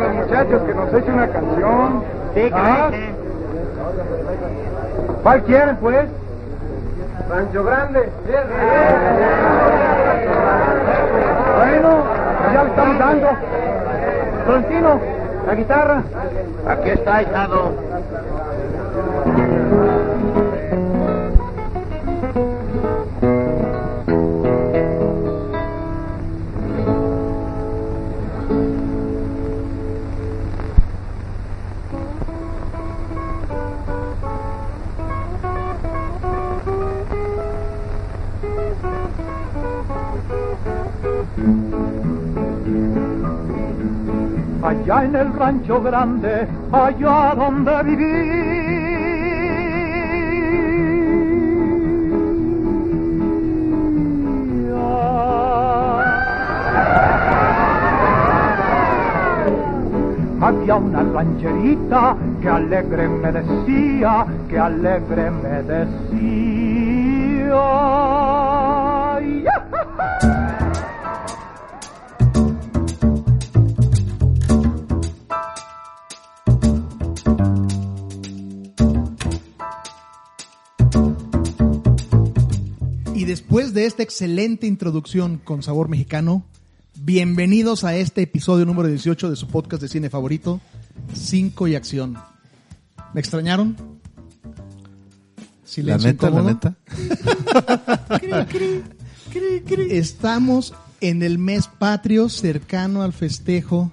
los muchachos que nos echen una canción. Sí, ¿Ah? ¿Cuál quieren, pues? Rancho Grande. Bueno, ya le estamos dando. Florentino, la guitarra. Aquí está, hijado. Allá en el rancho grande, allá donde vivía. Había una rancherita que alegre me decía, que alegre me decía. Después de esta excelente introducción con sabor mexicano, bienvenidos a este episodio número 18 de su podcast de cine favorito, 5 y acción. ¿Me extrañaron? La Silencio neta, la incómodo. neta. Estamos en el mes patrio cercano al festejo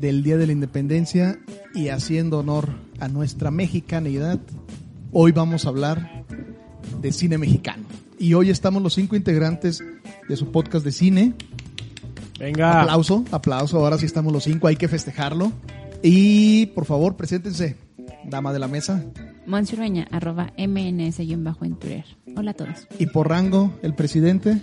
del Día de la Independencia y haciendo honor a nuestra mexicanidad, hoy vamos a hablar de cine mexicano. Y hoy estamos los cinco integrantes de su podcast de cine. Venga. Aplauso, aplauso. Ahora sí estamos los cinco, hay que festejarlo. Y por favor, preséntense, dama de la mesa. Monsurueña, arroba mns-en Twitter. Hola a todos. Y por rango, el presidente.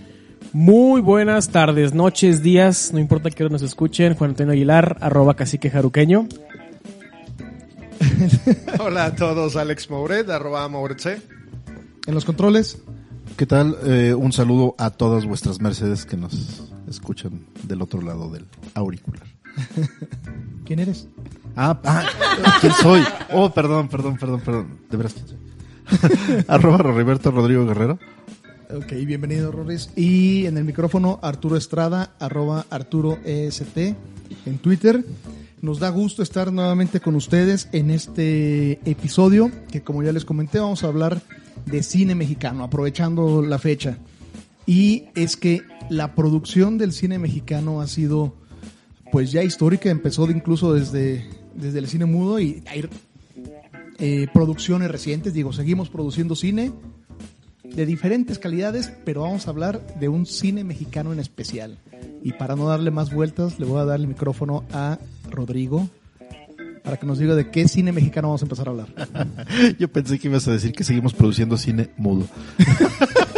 Muy buenas tardes, noches, días, no importa que nos escuchen. Juan Antonio Aguilar, arroba cacique jaruqueño. Hola a todos, Alex Mouret, arroba Mouretce. En los controles, ¿Qué tal? Eh, un saludo a todas vuestras Mercedes que nos escuchan del otro lado del auricular. ¿quién eres? Ah, ah, ¿quién soy? Oh, perdón, perdón, perdón, perdón. De veras, ¿quién soy? Arroba Roberto Rodrigo Guerrero. Ok, bienvenido, Rorris. Y en el micrófono, Arturo Estrada, arroba Arturo EST en Twitter. Nos da gusto estar nuevamente con ustedes en este episodio, que como ya les comenté, vamos a hablar de cine mexicano, aprovechando la fecha. Y es que la producción del cine mexicano ha sido pues ya histórica, empezó incluso desde, desde el cine mudo y hay eh, producciones recientes, digo, seguimos produciendo cine, de diferentes calidades, pero vamos a hablar de un cine mexicano en especial. Y para no darle más vueltas, le voy a dar el micrófono a Rodrigo para que nos diga de qué cine mexicano vamos a empezar a hablar. Yo pensé que ibas a decir que seguimos produciendo cine mudo.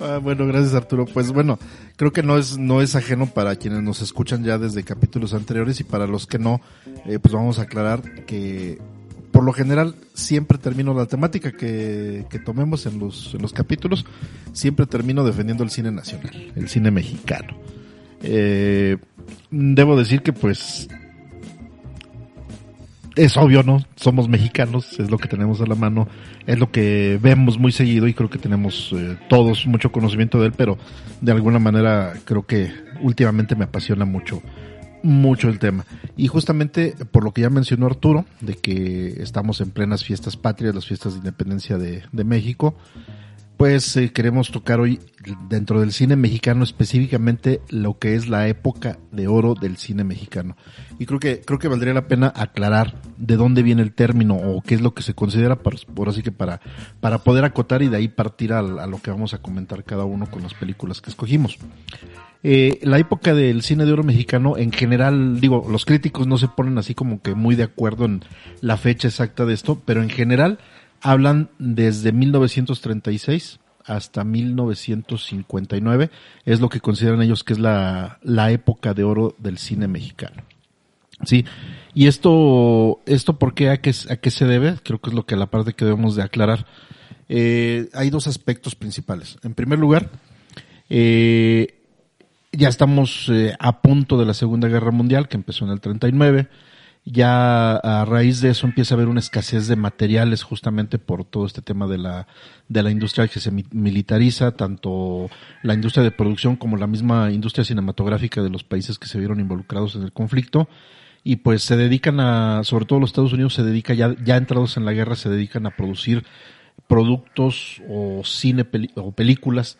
Ah, bueno, gracias Arturo. Pues bueno, creo que no es no es ajeno para quienes nos escuchan ya desde capítulos anteriores y para los que no, eh, pues vamos a aclarar que por lo general siempre termino la temática que, que tomemos en los, en los capítulos, siempre termino defendiendo el cine nacional, el cine mexicano. Eh, debo decir que pues es obvio, ¿no? Somos mexicanos, es lo que tenemos a la mano, es lo que vemos muy seguido y creo que tenemos eh, todos mucho conocimiento de él, pero de alguna manera creo que últimamente me apasiona mucho mucho el tema. Y justamente por lo que ya mencionó Arturo, de que estamos en plenas fiestas patrias, las fiestas de independencia de, de México, pues eh, queremos tocar hoy dentro del cine mexicano específicamente lo que es la época de oro del cine mexicano. Y creo que creo que valdría la pena aclarar de dónde viene el término o qué es lo que se considera por, por así que para para poder acotar y de ahí partir al- a, lo que vamos a comentar cada uno con las películas que escogimos. Eh, la época del cine de oro mexicano, en general, digo, los críticos no se ponen así como que muy de acuerdo en la fecha exacta de esto, pero en general hablan desde 1936 hasta 1959, es lo que consideran ellos que es la, la época de oro del cine mexicano. Sí, y esto, esto por qué, a qué, a qué se debe, creo que es lo que la parte que debemos de aclarar. Eh, hay dos aspectos principales. En primer lugar, eh, ya estamos eh, a punto de la Segunda Guerra Mundial, que empezó en el 39. Ya a raíz de eso empieza a haber una escasez de materiales justamente por todo este tema de la, de la industria que se mi- militariza, tanto la industria de producción como la misma industria cinematográfica de los países que se vieron involucrados en el conflicto. Y pues se dedican a, sobre todo los Estados Unidos se dedica ya, ya entrados en la guerra, se dedican a producir productos o cine o películas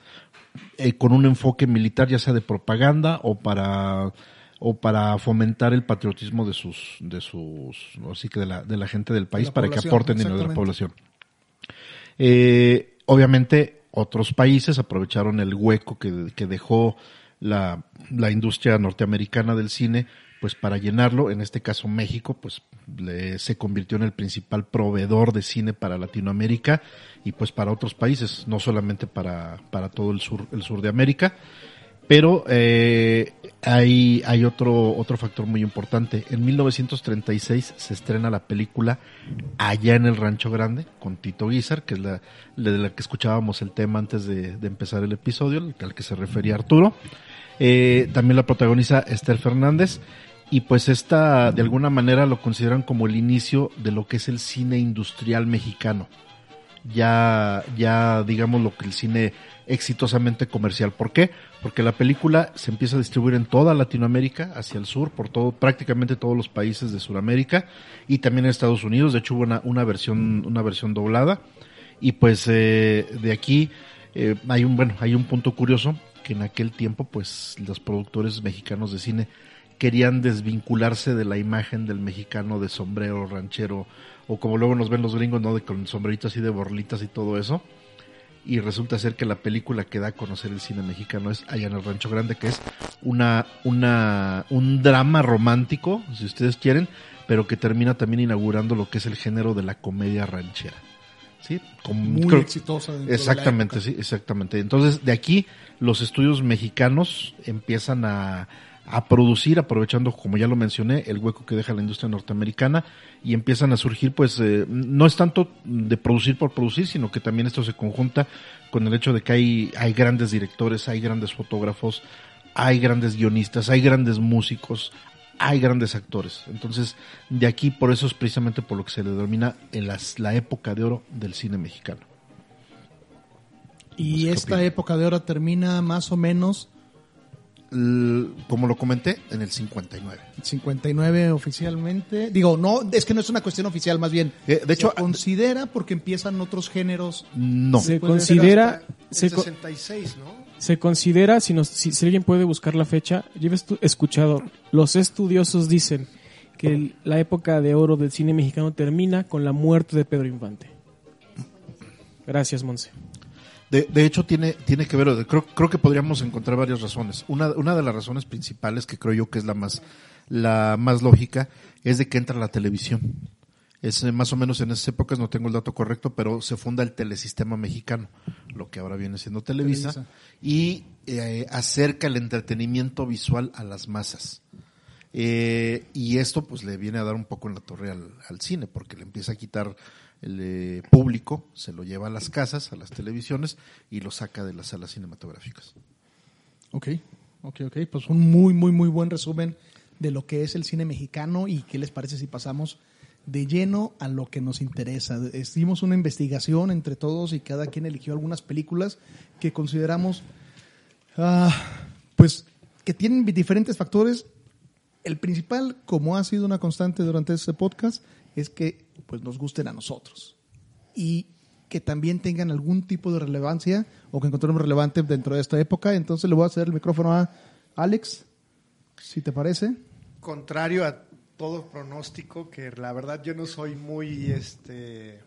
eh, con un enfoque militar, ya sea de propaganda o para o para fomentar el patriotismo de sus de sus así que de la, de la gente del país para que aporten dinero de la población. Eh, obviamente otros países aprovecharon el hueco que, que dejó la, la industria norteamericana del cine pues para llenarlo, en este caso México, pues le- se convirtió en el principal proveedor de cine para Latinoamérica y pues para otros países, no solamente para, para todo el sur, el sur de América. Pero eh, hay, hay otro, otro factor muy importante. En 1936 se estrena la película Allá en el Rancho Grande con Tito Guizar, que es la, de la que escuchábamos el tema antes de, de empezar el episodio, al que se refería Arturo. Eh, también la protagoniza Esther Fernández. Y pues esta, de alguna manera, lo consideran como el inicio de lo que es el cine industrial mexicano ya, ya digamos lo que el cine exitosamente comercial. ¿Por qué? Porque la película se empieza a distribuir en toda Latinoamérica, hacia el sur, por todo, prácticamente todos los países de Sudamérica y también en Estados Unidos. De hecho, hubo una, una versión, una versión doblada. Y pues eh, de aquí eh, hay un, bueno, hay un punto curioso que en aquel tiempo, pues, los productores mexicanos de cine querían desvincularse de la imagen del mexicano de sombrero ranchero o como luego nos ven los gringos, ¿no? De con sombreritos así de borlitas y todo eso. Y resulta ser que la película que da a conocer el cine mexicano es Allá en el Rancho Grande, que es una, una, un drama romántico, si ustedes quieren, pero que termina también inaugurando lo que es el género de la comedia ranchera. ¿Sí? Muy creo- exitosa. dentro de la Exactamente, época. sí, exactamente. Entonces, de aquí los estudios mexicanos empiezan a, a producir, aprovechando, como ya lo mencioné, el hueco que deja la industria norteamericana y empiezan a surgir, pues, eh, no es tanto de producir por producir, sino que también esto se conjunta con el hecho de que hay, hay grandes directores, hay grandes fotógrafos, hay grandes guionistas, hay grandes músicos, hay grandes actores. Entonces, de aquí, por eso es precisamente por lo que se le denomina en las- la época de oro del cine mexicano. Y ¿qué esta época de oro termina más o menos como lo comenté, en el 59. 59 oficialmente. Digo, no, es que no es una cuestión oficial, más bien. Eh, de hecho, se considera porque empiezan otros géneros. No. Se considera, se, el co- 66, ¿no? se considera, si, nos, si, si alguien puede buscar la fecha, yo he escuchado, los estudiosos dicen que el- la época de oro del cine mexicano termina con la muerte de Pedro Infante. Gracias, Monse. De, de hecho, tiene, tiene que ver, creo, creo que podríamos encontrar varias razones. Una, una de las razones principales, que creo yo que es la más, la más lógica, es de que entra la televisión. Es eh, más o menos en esas épocas, no tengo el dato correcto, pero se funda el telesistema mexicano, lo que ahora viene siendo Televisa, Televisa. y eh, acerca el entretenimiento visual a las masas. Eh, y esto pues le viene a dar un poco en la torre al, al cine, porque le empieza a quitar el público, se lo lleva a las casas, a las televisiones, y lo saca de las salas cinematográficas. Ok, ok, ok. Pues un muy, muy, muy buen resumen de lo que es el cine mexicano y qué les parece si pasamos de lleno a lo que nos interesa. Hicimos una investigación entre todos y cada quien eligió algunas películas que consideramos, ah, pues, que tienen diferentes factores. El principal, como ha sido una constante durante este podcast, es que pues nos gusten a nosotros y que también tengan algún tipo de relevancia o que encontremos relevante dentro de esta época. Entonces le voy a ceder el micrófono a Alex, si te parece. Contrario a todo pronóstico, que la verdad yo no soy muy este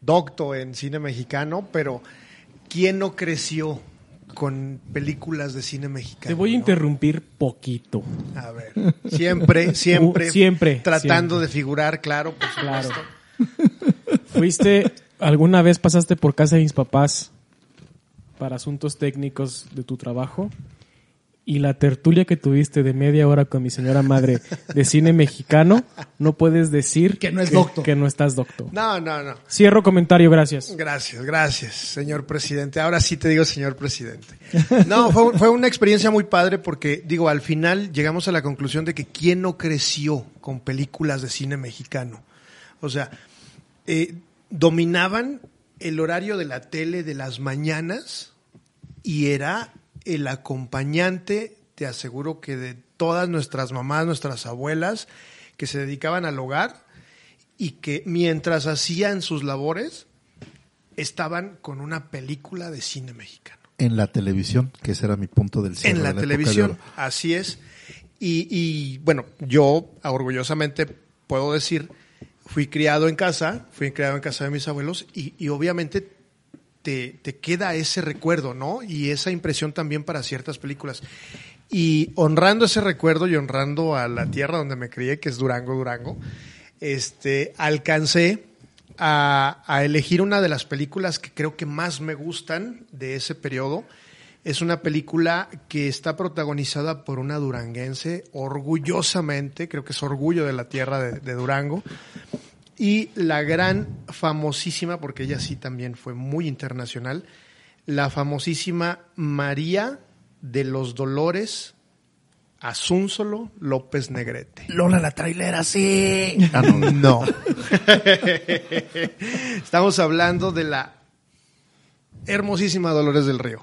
docto en cine mexicano, pero ¿quién no creció con películas de cine mexicano? Te voy a no? interrumpir poquito. A ver, siempre, siempre, Uh, siempre, tratando siempre. de figurar, claro, por Claro. supuesto. ¿Fuiste, alguna vez pasaste por casa de mis papás para asuntos técnicos de tu trabajo? Y la tertulia que tuviste de media hora con mi señora madre de cine mexicano, no puedes decir Que no es docto. Que no estás docto. No, no, no. Cierro comentario, gracias. Gracias, gracias, señor presidente. Ahora sí te digo señor presidente. No, fue, fue una experiencia muy padre porque, digo, al final llegamos a la conclusión de que quién no creció con películas de cine mexicano. O sea, eh, dominaban el horario de la tele de las mañanas y era el acompañante, te aseguro que de todas nuestras mamás, nuestras abuelas, que se dedicaban al hogar y que mientras hacían sus labores, estaban con una película de cine mexicano. En la televisión, que ese era mi punto del cierre En la, televisión, así es. Y, y, bueno, yo orgullosamente puedo decir, fui criado en casa, fui criado en casa de mis abuelos y, y obviamente te, queda ese recuerdo, ¿no? Y esa impresión también para ciertas películas. Y honrando ese recuerdo y honrando a la tierra donde me crié, que es Durango, Durango, este, alcancé a, elegir una de las películas que creo que más me gustan de ese periodo. Es una película que está protagonizada por una duranguense, orgullosamente, creo que es orgullo de la tierra de Durango, y la gran famosísima, porque ella sí también fue muy internacional, la famosísima María de los Dolores Asúnzolo López Negrete. Lola la trailera, sí. Ah, no. No. Estamos hablando de la hermosísima Dolores del Río.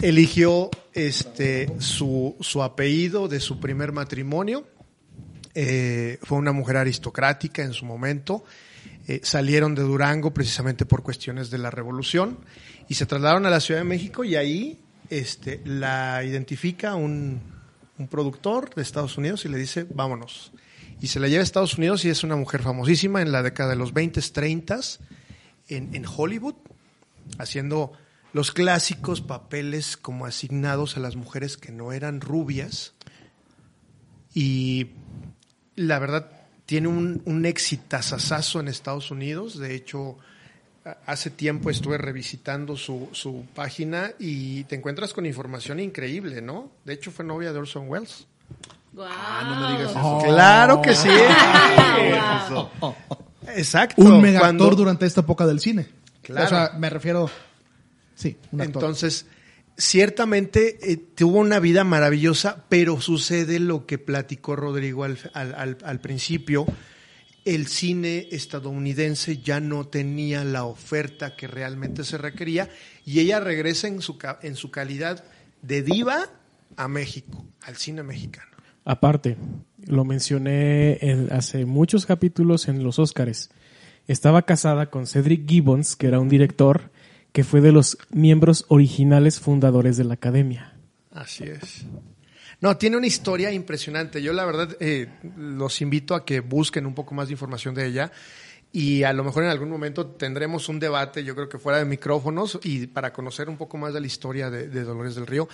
Eligió este su, su apellido de su primer matrimonio. Eh, fue una mujer aristocrática en su momento. Eh, salieron de Durango precisamente por cuestiones de la revolución y se trasladaron a la Ciudad de México y ahí este, la identifica un, un productor de Estados Unidos y le dice, vámonos. Y se la lleva a Estados Unidos y es una mujer famosísima en la década de los 20, 30 en, en Hollywood, haciendo los clásicos papeles como asignados a las mujeres que no eran rubias. Y la verdad tiene un, un exitazazazo en Estados Unidos. De hecho, a- hace tiempo estuve revisitando su, su página y te encuentras con información increíble, ¿no? De hecho, fue novia de Orson Welles. Ah, no me digas eso. Claro que sí. Exacto. Un mega actor Cuando- durante esta época del cine. Claro. O sea, me refiero. Sí, un actor. Entonces, ciertamente eh, tuvo una vida maravillosa, pero sucede lo que platicó Rodrigo al, al- principio. El cine estadounidense ya no tenía la oferta que realmente se requería y ella regresa en su, en su calidad de diva a México, al cine mexicano. Aparte, lo mencioné en- hace muchos capítulos en los Óscares. Estaba casada con Cedric Gibbons, que era un director que fue de los miembros originales fundadores de la academia. Así es. No, tiene una historia impresionante. Yo la verdad eh, los invito a que busquen un poco más de información de ella y a lo mejor en algún momento tendremos un debate, yo creo que fuera de micrófonos y para conocer un poco más de la historia de, Dolores del Río.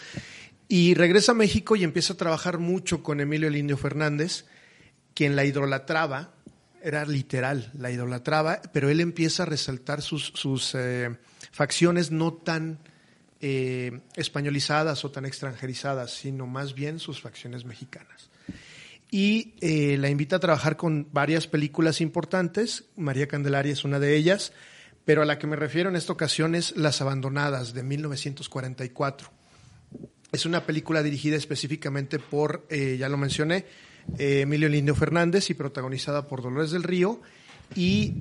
Y regresa a México y empieza a trabajar mucho con Emilio el Fernández, quien la idolatraba, era literal, la idolatraba, pero él empieza a resaltar sus, sus eh, facciones no tan eh, españolizadas o tan extranjerizadas, sino más bien sus facciones mexicanas. Y eh, la invita a trabajar con varias películas importantes, María Candelaria es una de ellas, pero a la que me refiero en esta ocasión es Las Abandonadas de 1944. Es una película dirigida específicamente por, eh, ya lo mencioné, Emilio Lindio Fernández y protagonizada por Dolores del Río y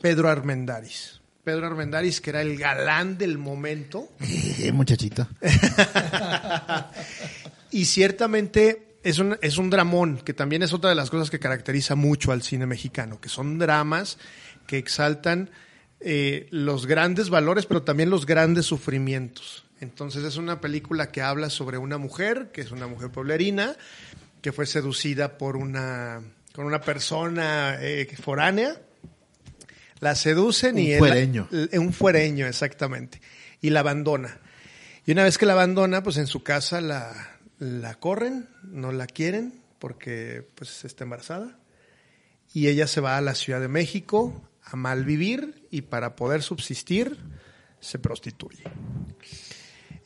Pedro Armendáriz. Pedro Armendáriz, que era el galán del momento, Eh, muchachito. y ciertamente es un, es un dramón, que también es otra de las cosas que caracteriza mucho al cine mexicano, que son dramas que exaltan eh, los grandes valores, pero también los grandes sufrimientos. Entonces es una película que habla sobre una mujer, que es una mujer pueblerina, que fue seducida por una, con una persona eh, foránea. La seducen Un y él- fuereño. un fuereño, exactamente. Y la abandona. Y una vez que la abandona, pues en su casa la, la corren, no la quieren porque pues está embarazada. Y ella se va a la Ciudad de México a malvivir y para poder subsistir se prostituye.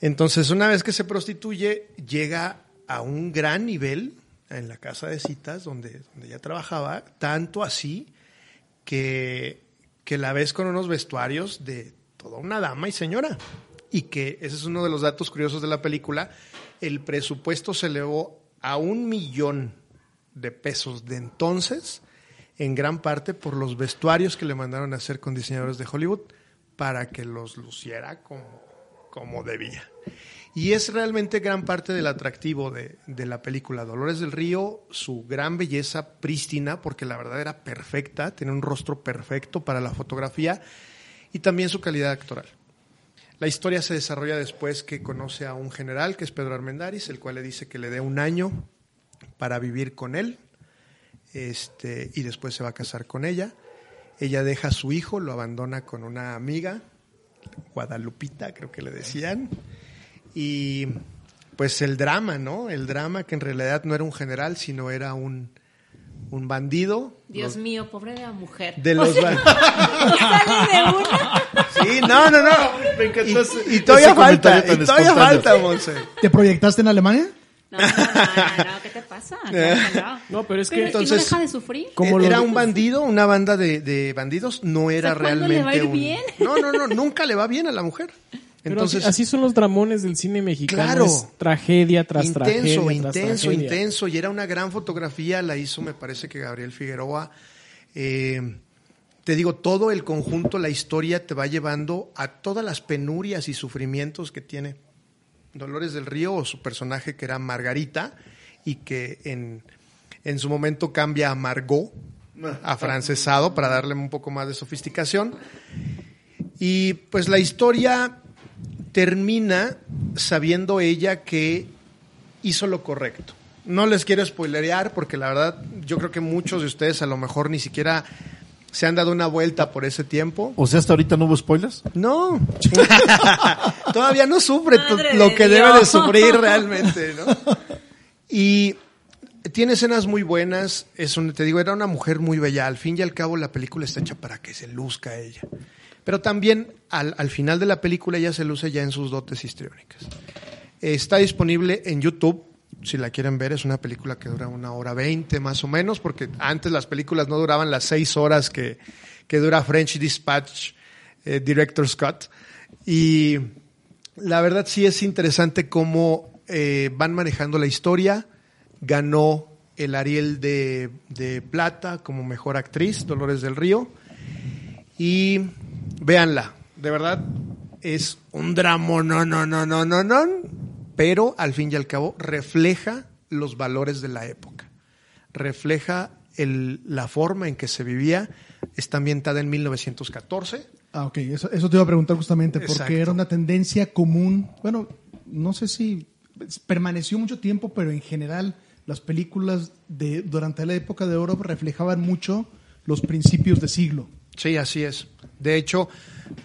Entonces, una vez que se prostituye, llega a un gran nivel en la casa de citas donde, donde ella trabajaba, tanto así que, que la ves con unos vestuarios de toda una dama y señora. Y que ese es uno de los datos curiosos de la película. El presupuesto se elevó a un millón de pesos de entonces, en gran parte por los vestuarios que le mandaron a hacer con diseñadores de Hollywood para que los luciera como, como debía. Y es realmente gran parte del atractivo de, de, la película. Dolores del Río, su gran belleza prístina, porque la verdad era perfecta, tiene un rostro perfecto para la fotografía, y también su calidad actoral. La historia se desarrolla después que conoce a un general, que es Pedro Armendáriz, el cual le dice que le dé un año para vivir con él, este, y después se va a casar con ella. Ella deja a su hijo, lo abandona con una amiga, Guadalupita, creo que le decían. Y pues el drama, ¿no? El drama que en realidad no era un general, sino era un, un bandido. Dios los, mío, pobre de la mujer. De los sea, ¿Sale de una? Sí, no, no, no. Me encantó y, y todavía ese falta, y todavía falta, Monse. ¿Te proyectaste en Alemania? No, no, no, no, ¿qué te pasa? No, pero es Pero que ¿y no entonces- deja de sufrir? Como era un bandido, una banda de, de bandidos, no era O sea, ¿cuándo realmente le va a ir un- bien? No, no, no, nunca le va bien a la mujer. Pero Entonces, así, así son los dramones del cine mexicano. Claro. es tragedia tras intenso, tragedia. tras intenso, tragedia. intenso. Y era una gran fotografía, la hizo, me parece que Gabriel Figueroa. Eh, te digo, todo el conjunto, la historia te va llevando a todas las penurias y sufrimientos que tiene Dolores del Río o su personaje que era Margarita y que en, en su momento cambia a Margot, afrancesado, para darle un poco más de sofisticación. Y pues la historia termina sabiendo ella que hizo lo correcto. No les quiero spoilerear porque la verdad yo creo que muchos de ustedes a lo mejor ni siquiera se han dado una vuelta por ese tiempo. O sea, hasta ahorita no hubo spoilers. No, todavía no sufre Madre lo que Dios. debe de sufrir realmente, ¿no? Y tiene escenas muy buenas, es un, te digo, era una mujer muy bella. Al fin y al cabo la película está hecha para que se luzca ella. Pero también al, al final de la película ella se luce ya en sus dotes histriónicas. Está disponible en YouTube, si la quieren ver, es una película que dura una hora veinte más o menos, porque antes las películas no duraban las seis horas que, que dura French Dispatch, eh, Director Scott. Y la verdad sí es interesante cómo eh, van manejando la historia. Ganó el Ariel de, de Plata como mejor actriz, Dolores del Río. Y véanla, de verdad es un drama, no, no, no, no, no, no, pero al fin y al cabo refleja los valores de la época, refleja el- la forma en que se vivía, está ambientada en 1914. Ah, ok, eso, eso te iba a preguntar justamente, porque Exacto. era una tendencia común, bueno, no sé si permaneció mucho tiempo, pero en general las películas de durante la época de oro reflejaban mucho los principios de siglo. Sí, así es. De hecho,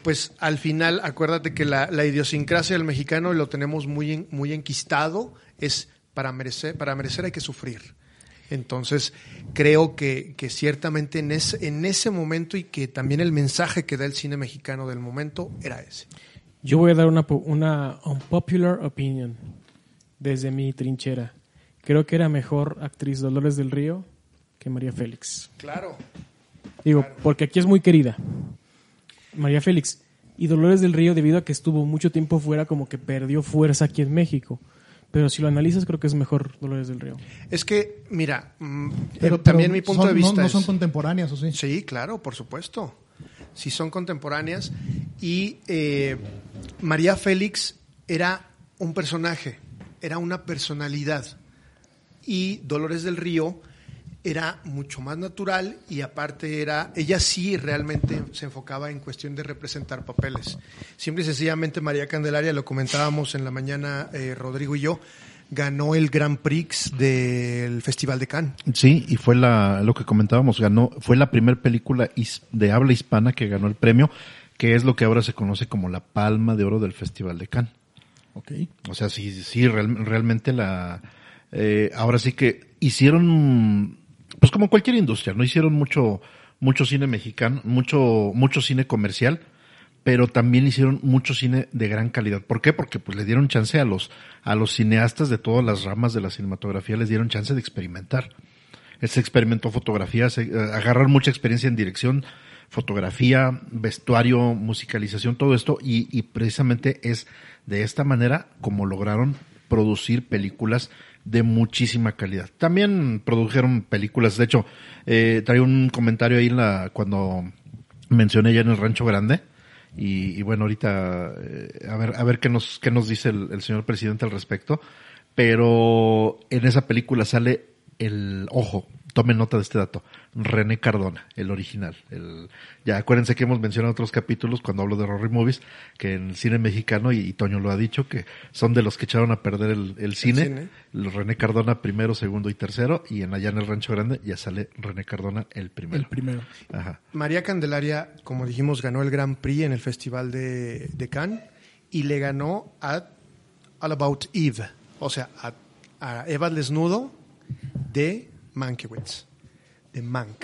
pues al final, acuérdate que la, la idiosincrasia del mexicano lo tenemos muy, muy enquistado, es para merecer, para merecer hay que sufrir. Entonces, creo que, que ciertamente en ese, en ese momento y que también el mensaje que da el cine mexicano del momento era ese. Yo voy a dar una, una unpopular opinion desde mi trinchera. Creo que era mejor actriz Dolores del Río que María Félix. Claro. Digo, porque aquí es muy querida. María Félix. Y Dolores del Río, debido a que estuvo mucho tiempo fuera, como que perdió fuerza aquí en México. Pero si lo analizas, creo que es mejor Dolores del Río. Es que, mira, mm, Pero, eh, también pero mi punto son- de vista no, son contemporáneas, ¿o sí? Sí, claro, por supuesto. Sí son contemporáneas. Y eh, María Félix era un personaje, era una personalidad. Y Dolores del Río era mucho más natural y aparte era, ella sí realmente se enfocaba en cuestión de representar papeles. Simple y sencillamente María Candelaria, lo comentábamos en la mañana eh, Rodrigo y yo, ganó el Grand Prix del Festival de Cannes. Sí, y fue la, lo que comentábamos, ganó, fue la primera película de habla hispana que ganó el premio, que es lo que ahora se conoce como la Palma de Oro del Festival de Cannes. Ok. O sea, sí, sí, real- realmente la, eh, ahora sí que hicieron, pues como cualquier industria, no hicieron mucho, mucho cine mexicano, mucho, mucho cine comercial, pero también hicieron mucho cine de gran calidad. ¿Por qué? Porque pues le dieron chance a los, a los cineastas de todas las ramas de la cinematografía, les dieron chance de experimentar. Se experimentó fotografía, se, eh, agarrar mucha experiencia en dirección, fotografía, vestuario, musicalización, todo esto, y, y precisamente es de esta manera como lograron producir películas de muchísima calidad. También produjeron películas, de hecho, eh, un comentario ahí en la, cuando mencioné ya en el Rancho Grande, y, bueno, ahorita eh, a ver a ver qué nos qué nos dice el señor presidente al respecto, pero en esa película sale el ojo, tomen nota de este dato, René Cardona, el original. El, ya acuérdense que hemos mencionado otros capítulos cuando hablo de Rory Movies, que en el cine mexicano, y, y Toño lo ha dicho, que son de los que echaron a perder el, el cine. René Cardona primero, segundo y tercero, y en allá en el Rancho Grande ya sale René Cardona el primero. El primero. Ajá. María Candelaria, como dijimos, ganó el Grand Prix en el Festival de, de Cannes y le ganó a All About Eve, o sea, a, a Eva el Desnudo de Mankiewicz, de Mank.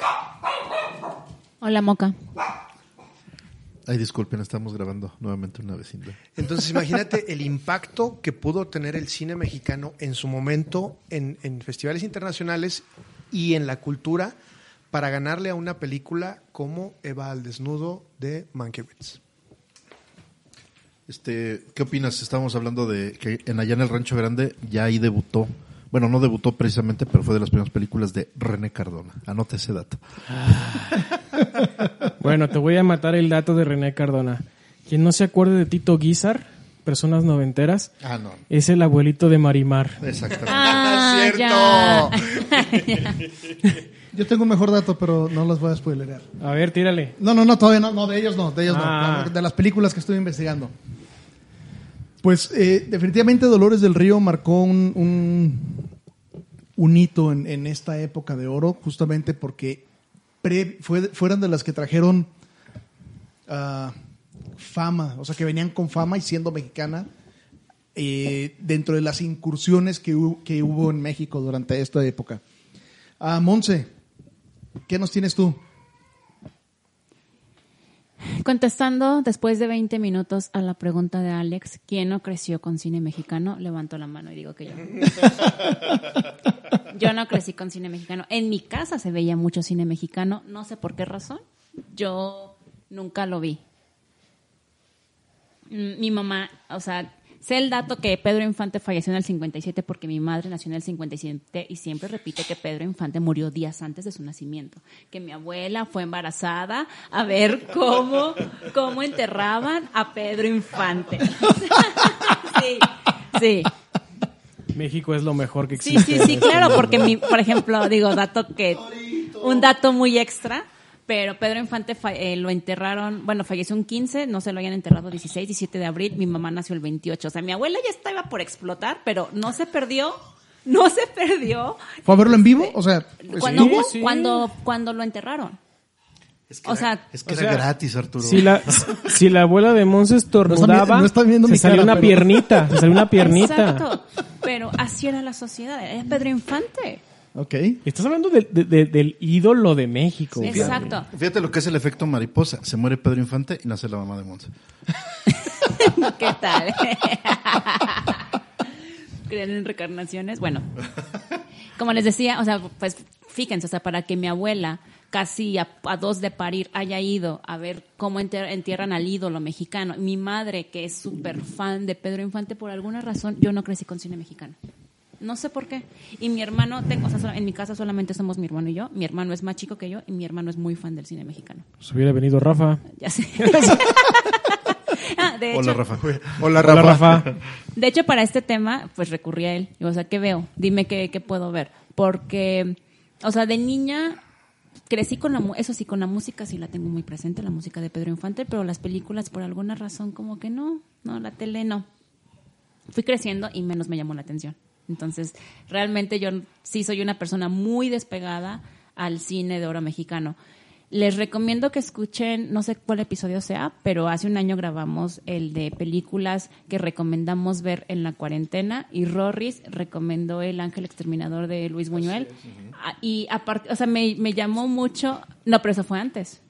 Hola, Moca. Ay, disculpen, estamos grabando nuevamente una vecindad. Entonces, imagínate el impacto que pudo tener el cine mexicano en su momento en, en festivales internacionales y en la cultura para ganarle a una película como Eva al Desnudo de Mankiewicz. Este, ¿qué opinas? Estábamos hablando de que en allá en el Rancho Grande ya ahí debutó. Bueno, no debutó precisamente, pero fue de las primeras películas de René Cardona. Anote ese dato. Bueno, te voy a matar el dato de René Cardona. Quien no se acuerde de Tito Guizar, personas noventeras, Ah, no. es el abuelito de Marimar. Exactamente. Ah, ya. Yo tengo un mejor dato, pero no los voy a spoilerear. A ver, tírale. No, no, no, todavía no, no, de ellos no, de ellos Ah. no, de las películas que estoy investigando. Pues eh, definitivamente Dolores del Río marcó un, un, un hito en, en esta época de oro, justamente porque fue, fueron de las que trajeron ah, fama, o sea, que venían con fama y siendo mexicana eh, dentro de las incursiones que, hu- que hubo en México durante esta época. Ah, Monse, ¿qué nos tienes tú? Contestando después de 20 minutos a la pregunta de Alex, ¿quién no creció con cine mexicano? Levanto la mano y digo que yo. Yo no crecí con cine mexicano. En mi casa se veía mucho cine mexicano, no sé por qué razón. Yo nunca lo vi. Mi mamá, o sea, sé el dato que Pedro Infante falleció en el 57 porque mi madre nació en el 57 y siempre repite que Pedro Infante murió días antes de su nacimiento. Que mi abuela fue embarazada a ver cómo, cómo enterraban a Pedro Infante. sí, sí. México es lo mejor que Sí, existe. sí, sí, claro, porque mi, por ejemplo, digo, dato que, un dato muy extra, pero Pedro Infante fa- eh, lo enterraron, bueno, falleció un 15, no se lo habían enterrado 16, 17 de abril, mi mamá nació el 28, o sea, mi abuela ya estaba por explotar, pero no se perdió, no se perdió ¿Fue a verlo en vivo? O sea, cuando, cuando, cuando lo enterraron. Es que O era, sea, es que o era sea, gratis, Arturo. Si la, si la abuela de Monse estornudaba, no están viendo se mi salió cara, una pero- piernita, se salió una piernita. Exacto, pero así era la sociedad, era Pedro Infante. Ok. Estás hablando del- de- de- del ídolo de México. Exacto. Fíjate lo que es el efecto mariposa. Se muere Pedro Infante y nace la mamá de Monza. ¿Qué tal? ¿Creen en reencarnaciones? Bueno, como les decía, o sea, pues fíjense, o sea, para que mi abuela, casi a, a dos de parir, haya ido a ver cómo enter- entierran al ídolo mexicano. Mi madre, que es súper fan de Pedro Infante, por alguna razón, yo no crecí con cine mexicano. No sé por qué. Y mi hermano, tengo, o sea, en mi casa solamente somos mi hermano y yo. Mi hermano es más chico que yo y mi hermano es muy fan del cine mexicano. Se hubiera venido Rafa. Ya sé. Ah, de Hola, hecho- Rafa. Hola, Hola, Rafa. De hecho, para este tema, pues recurrí a él. Digo, O sea, ¿qué veo? Dime qué, qué puedo ver. Porque, o sea, de niña crecí con la, eso sí, con la música sí la tengo muy presente, la música de Pedro Infante, pero las películas por alguna razón como que no, no, la tele no. Fui creciendo y menos me llamó la atención. Entonces, realmente yo sí soy una persona muy despegada al cine de oro mexicano. Les recomiendo que escuchen, no sé cuál episodio sea, pero hace un año grabamos el de películas que recomendamos ver en la cuarentena y Rorris recomendó El Ángel Exterminador de Luis Buñuel. Ah, Y aparte, o sea, me, me llamó mucho, no, pero eso fue antes.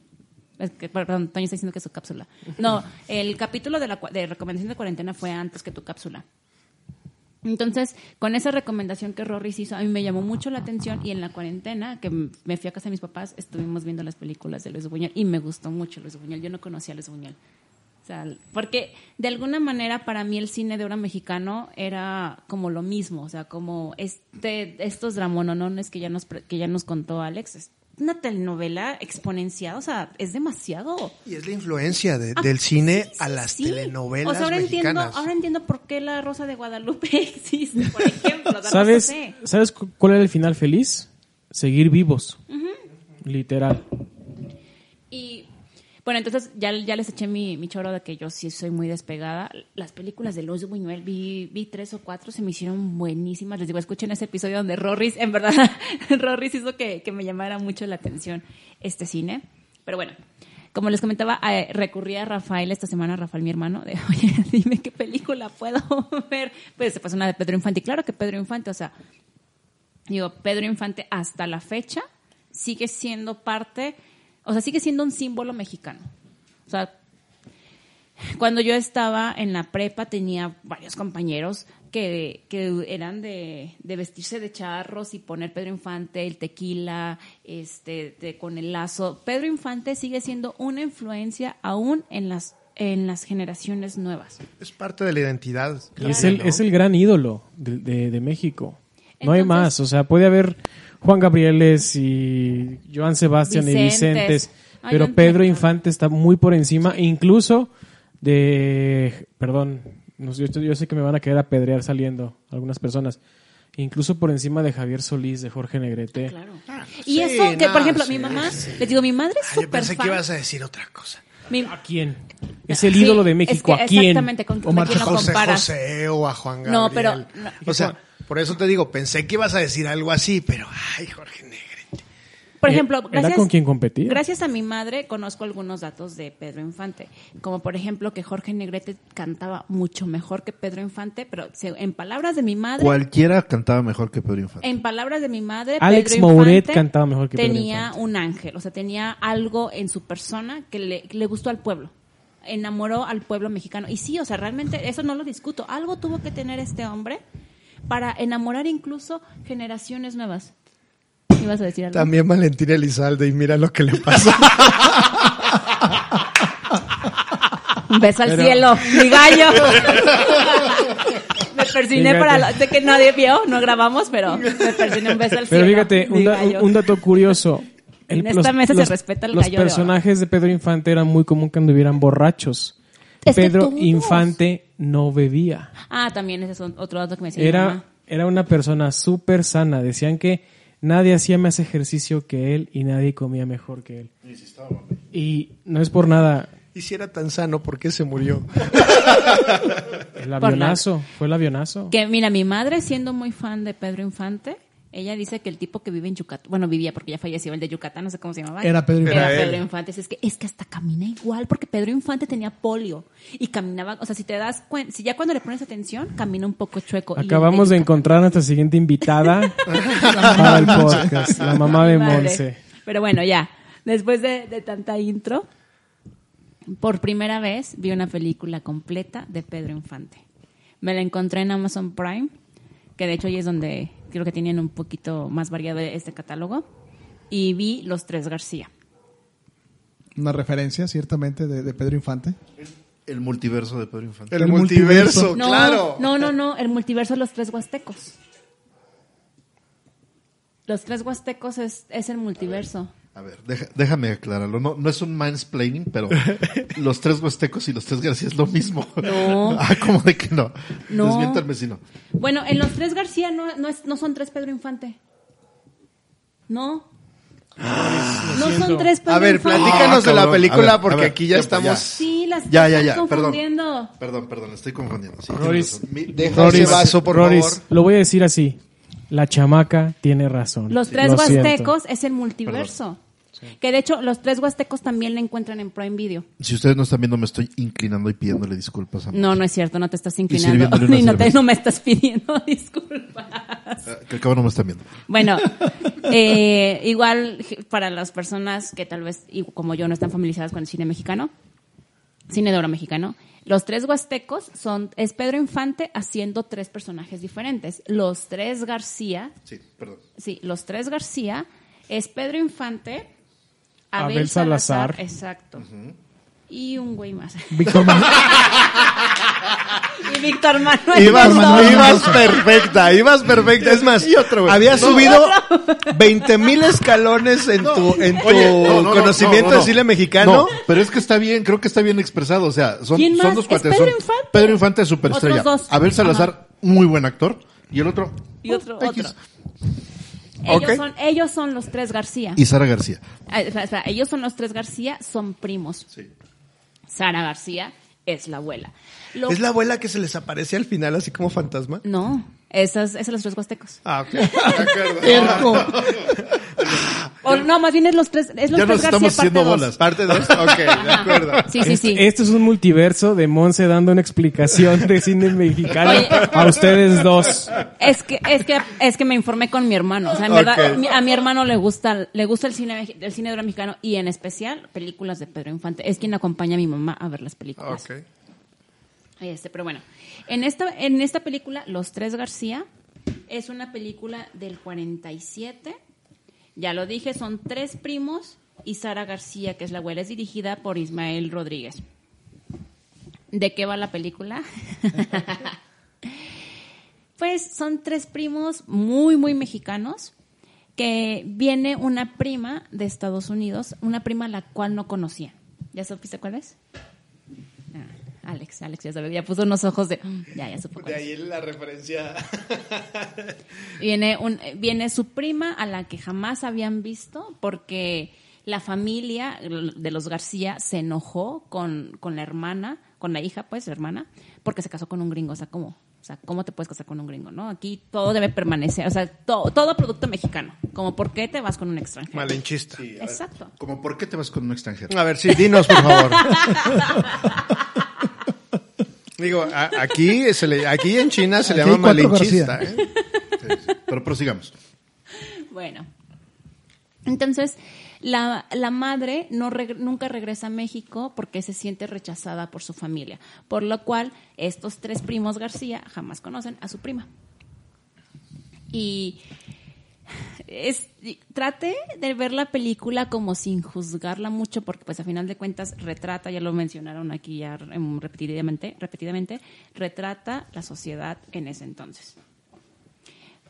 Es que, perdón, Toño está diciendo que es su cápsula. No, el capítulo de la de recomendación de cuarentena fue antes que tu cápsula. Entonces, con esa recomendación que Rorris hizo, a mí me llamó mucho la atención y en la cuarentena, que me fui a casa de mis papás, estuvimos viendo las películas de Luis Buñuel y me gustó mucho Luis Buñuel. Yo no conocía a Luis Buñuel. O sea, porque de alguna manera para mí el cine de oro mexicano era como lo mismo, o sea, como este estos dramononones que ya nos que ya nos contó Alex, una telenovela exponencial, o sea, es demasiado. Y es la influencia de- Ah, del cine sí, a las sí. telenovelas O sea, ahora entiendo, ahora entiendo por qué la Rosa de Guadalupe existe, por ejemplo. ¿Sabes. ¿Sabes cu- cuál era el final feliz? Seguir vivos. Literal. Bueno, entonces ya, ya les eché mi, mi choro de que yo sí soy muy despegada. Las películas de Luis Buñuel, vi, vi tres o cuatro, se me hicieron buenísimas. Les digo, escuchen ese episodio donde Rorris, en verdad, Rorris hizo que, que me llamara mucho la atención este cine. Pero bueno, como les comentaba, eh, recurrí a Rafael esta semana, Rafael, mi hermano, de, oye, dime qué película puedo ver. Pues se pasó una de Pedro Infante. Y claro que Pedro Infante, o sea, digo, Pedro Infante hasta la fecha sigue siendo parte, o sea, sigue siendo un símbolo mexicano. O sea, cuando yo estaba en la prepa tenía varios compañeros que, que eran de, de vestirse de charros y poner Pedro Infante, el tequila, este, de- con el lazo. Pedro Infante sigue siendo una influencia aún en las, en las generaciones nuevas. Es parte de la identidad. Es, el, es el gran ídolo de, de- de México. No hay más. O sea, puede haber Juan Gabrieles y Joan Sebastián y Vicentes. Ay, Pero Pedro. Infante está muy por encima, incluso de. Perdón, no sé, yo, yo sé que me van a querer apedrear saliendo algunas personas. Incluso por encima de Javier Solís, de Jorge Negrete. Claro. Ah, y sí, eso, que no, por ejemplo, sí, mi mamá, sí. les digo, mi madre es Ah, yo súper pensé fan. que ibas a decir otra cosa. Mi- ¿A quién? Es el ídolo de México. es que ¿A quién? Exactamente, con, Omar con quién lo José comparas. José o a Juan Gabriel. No, pero- no. O sea, por eso te digo, pensé que ibas a decir algo así, pero ay, Jorge Negrete. Por Eh, ejemplo, era gracias, con quien competía. Gracias a mi madre conozco algunos datos de Pedro Infante, como por ejemplo que Jorge Negrete cantaba mucho mejor que Pedro Infante, pero se- en palabras de mi madre, Cualquiera cantaba mejor que Pedro Infante. en palabras de mi madre, Alex Pedro Mouret Infante cantaba mejor que Pedro tenía Infante. un ángel, o sea, tenía algo en su persona que le, que le gustó al pueblo. Enamoró al pueblo mexicano. Y sí, o sea, realmente eso no lo discuto. Algo tuvo que tener este hombre para enamorar incluso generaciones nuevas. ¿Ibas a decir algo? También Valentín Elizalde y mira lo que le pasó. Un beso al Pero- cielo, mi gallo. me persiné Fíjate. para... lo- sé que nadie vio, no grabamos, pero me persiné un beso al Pero cielo. fíjate, mi un, da- un dato curioso. En esta mesa se respeta el los gallo de oro. personajes de Pedro Infante eran muy común que anduvieran borrachos. Es que Pedro todos. Infante no bebía. Ah, también ese es otro dato que me decía mi Era, mamá. era una persona súper sana. Decían que nadie hacía más ejercicio que él y nadie comía mejor que él. Y no es por nada. Y si era tan sano, ¿por qué se murió? El avionazo. Fue el avionazo. Que mira, mi madre siendo muy fan de Pedro Infante, ella dice que el tipo que vive en Yucatán, bueno, vivía porque ya falleció, el de Yucatán, no sé cómo se llamaba. Era Pedro Era Infante. Pedro Infante. Es que, es que hasta camina igual, porque Pedro Infante tenía polio y caminaba, o sea, si te das cuenta, si ya cuando le pones atención, camina un poco chueco. Acabamos de encontrar a nuestra siguiente invitada para el podcast, la mamá de. Monse. Pero bueno, ya, después de, de tanta intro, por primera vez vi una película completa de Pedro Infante. Me la encontré en Amazon Prime, que de hecho ahí es donde creo que tienen un poquito más variado este catálogo, y vi Los Tres García. Una referencia, ciertamente, de, de Pedro Infante. El multiverso de Pedro Infante. El, El multiverso, multiverso. No, claro. no, no, no, el multiverso de Los Tres Huastecos. Los Tres Huastecos es, es el multiverso. A ver, deja- déjame aclararlo. No, no es un mansplaining, pero los tres huastecos y los tres García es lo mismo. No. ah, como de que no. No. Desmiéntanme si no. Bueno, en los tres García no, no, es- no son tres Pedro Infante. No. No son tres Pedro A ver, Infante. platícanos de la cabrón. película ver, porque ver, aquí ya estamos... Sí, las Ya, ya, ya, perdón. confundiendo. Perdón, perdón, estoy confundiendo. Sí, Roris. Mi- Deja ese vaso, por Roris, favor. lo voy a decir así. La chamaca tiene razón. Los tres Lo siento. Huastecos es el multiverso. Que de hecho, los tres huastecos también la encuentran en Prime Video. Si ustedes no están viendo, me estoy inclinando y pidiéndole disculpas a No, no es cierto, no te estás inclinando. Y no, te- cerveza. no me estás pidiendo disculpas. Eh, Que al cabo no me están viendo. Bueno, eh, igual para las personas que tal vez, y como yo, no están familiarizadas con el cine mexicano, cine de oro mexicano, los tres huastecos son, es Pedro Infante haciendo tres personajes diferentes. Los tres García, Sí, perdón. sí, los tres García es Pedro Infante, Abel, Abel Salazar, Salazar. exacto. Y un güey más. Víctor Manuel. y Víctor Manuel. Ibas, perfecta, ibas perfecta. Es más, Y güey. No, subido 20 mil escalones en tu, en tu Oye, no, no, no, conocimiento no, no, no. de cine mexicano. No, pero es que está bien, creo que está bien expresado. O sea, son, ¿Quién son más? dos ¿Es cuates. Pedro son Infante? Pedro Infante es superestrella. Otros dos. Abel Salazar, muy buen actor. Y el otro. Y otro, oh, otro. Ellos, son, ellos son los tres García. Y Sara García. Ah, espera, espera, ellos son los tres García, son primos. Sí. Sara García es la abuela. Lo- ¿Es la abuela que se les aparece al final así como fantasma? No, esas, esas los tres huastecos. Ah, ok. O no, más bien es los tres, es los Ya tres nos García estamos parte haciendo dos. bolas. Parte 2. Ok, de acuerdo. Sí, sí, sí. Este es un multiverso de Monse dando una explicación de cine mexicano Oye. a ustedes dos. Es que, es que, es que me informé con mi hermano. O sea, en verdad, Ok. a mi hermano le gusta, le gusta el cine, el cine de oro mexicano y en especial películas de Pedro Infante. Es quien acompaña a mi mamá a ver las películas. Ok. Este, pero bueno, en esta, en esta película, Los Tres García, es una película del 47. Ya lo dije, son tres primos y Sara García, que es la abuela, es dirigida por Ismael Rodríguez. ¿De qué va la película? pues son tres primos muy, muy mexicanos que viene una prima de Estados Unidos, una prima a la cual no conocían. ¿Ya supiste cuál es? Alex, Alex ya sabe, ya puso unos ojos de... "Mm, Ya, ya supo De es". ahí la referencia. Viene, un, viene su prima a la que jamás habían visto porque la familia de los García se enojó con, con la hermana, con la hija, pues, hermana, porque se casó con un gringo. O sea, ¿cómo? O sea, ¿cómo te puedes casar con un gringo, no? Aquí todo debe permanecer, o sea, todo, todo producto mexicano. Como, ¿por qué te vas con un extranjero? Malinchista. Exacto. Como, ¿por qué te vas con un extranjero? A ver, sí, dinos, por favor. Digo, a- aquí, se le, aquí en China se le llama malinchista. ¿eh? Sí, sí. Pero prosigamos. Bueno, entonces la, la madre no reg- nunca regresa a México porque se siente rechazada por su familia, por lo cual estos tres primos García jamás conocen a su prima. Y es, trate de ver la película como sin juzgarla mucho porque pues a final de cuentas retrata, ya lo mencionaron aquí ya repetidamente, repetidamente, retrata la sociedad en ese entonces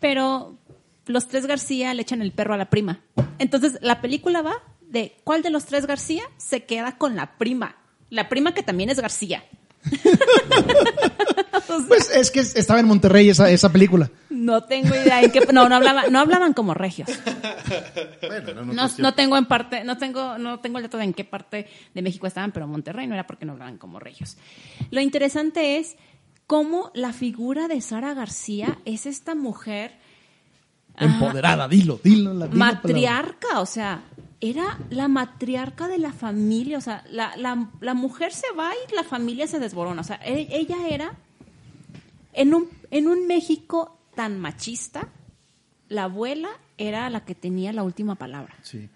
pero los tres García le echan el perro a la prima. Entonces, la película va de cuál de los tres García se queda con la prima. La prima que también es García. Pues es que estaba en Monterrey esa, esa película. No tengo idea en qué no no hablaban no hablaban como regios. Bueno, no, no, tengo en parte no tengo no tengo el dato de en qué parte de México estaban, pero Monterrey no era porque no hablaban como regios. Lo interesante es cómo la figura de Sara García es esta mujer Empoderada, dilo, dilo. La, palabra. matriarca, o sea, era la matriarca de la familia, o sea, la, la, la mujer se va y la familia se desborona, o sea, e- ella era, en un, en un México tan machista, la abuela era la que tenía la última palabra. Sí.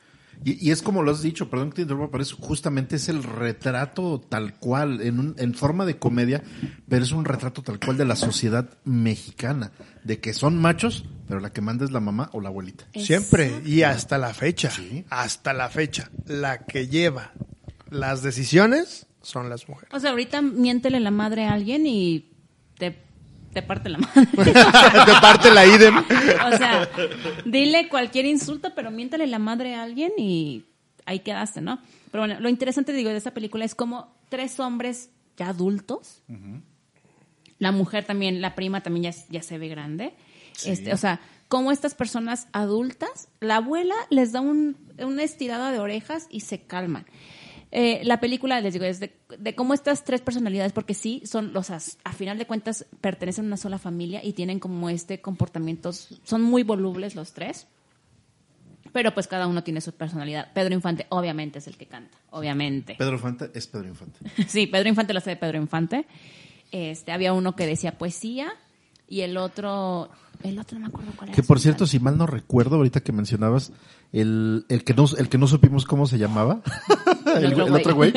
Y, y es como lo has dicho, perdón que te interrumpa, pero es justamente es el retrato tal cual, en, un, en forma de comedia, pero es un retrato tal cual de la sociedad mexicana, de que son machos, pero la que manda es la mamá o la abuelita. Siempre. Y hasta la fecha. Sí. Hasta la fecha. La que lleva las decisiones son las mujeres. O sea, ahorita miéntele la madre a alguien y te, te parte la madre. De parte la idem. O sea, dile cualquier insulto, pero miéntale la madre a alguien y ahí quedaste, ¿no? Pero bueno, lo interesante, digo, de esta película es como tres hombres ya adultos. La mujer también, la prima también ya, ya se ve grande. Este, o sea, como estas personas adultas, la abuela les da un, una estirada de orejas y se calman. Eh, la película, les digo, es de, de cómo estas tres personalidades, porque sí, son los, as- a final de cuentas, pertenecen a una sola familia y tienen como este comportamiento, son muy volubles los tres. Pero pues cada uno tiene su personalidad. Pedro Infante obviamente es el que canta, obviamente. Pedro Infante es Pedro Infante. Sí, Pedro Infante lo hace de Pedro Infante. Este, había uno que decía poesía y el otro, el otro no me acuerdo cuál era. Que por cierto, si mal no recuerdo, ahorita que mencionabas, el, el que no, el que no supimos cómo se llamaba, el, otro el otro güey,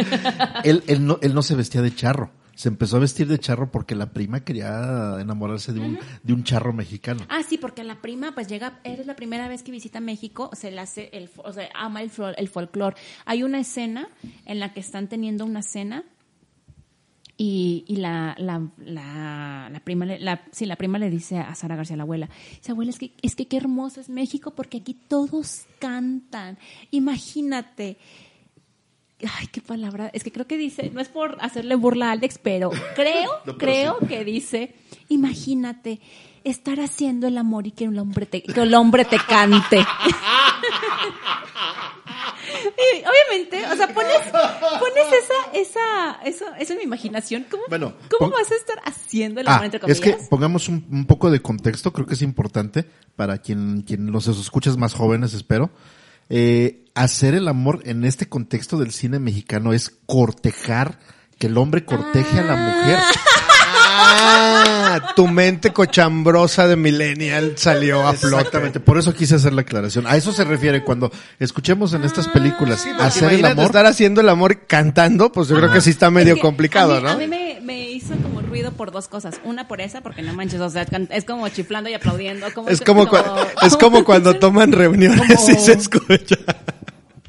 él, él no, él no se vestía de charro. Se empezó a vestir de charro porque la prima quería enamorarse de un, de un charro mexicano. Ah, sí, porque la prima, pues llega, eres la primera vez que visita México, se le hace el, o sea, ama el, el folclore. Hay una escena en la que están teniendo una cena y, y la, la, la, la prima, le- la, sí, la prima le dice a Sara García, la abuela, dice, abuela, es que, es que qué hermoso es México porque aquí todos cantan. Imagínate. Ay, qué palabra. Es que creo que dice, no es por hacerle burla a Alex, pero creo, No, pero creo que dice, imagínate estar haciendo el amor y que el hombre te, que el hombre te cante. Y obviamente, o sea, pones, pones esa, esa, eso, eso en mi imaginación. ¿Cómo, Bueno, ¿cómo vas a estar haciendo el amor Ah, entre es comillas? que pongamos un, un poco de contexto, creo que es importante para quien, quien los escuchas más jóvenes, espero. Eh, hacer el amor en este contexto del cine mexicano es cortejar, que el hombre corteje a la mujer. Ah, tu mente cochambrosa de millennial salió a flote. Exactamente, por eso quise hacer la aclaración. A eso se refiere cuando escuchemos en estas películas Porque hacer el amor. estar haciendo el amor cantando, pues yo creo que sí está medio Es que complicado, a mí, ¿no? A mí me, me hizo como ruido por dos cosas. Una por esa, porque no manches, o sea, es como chiflando y aplaudiendo. Como, Es como, es como cuando toman reuniones Como- y se escucha.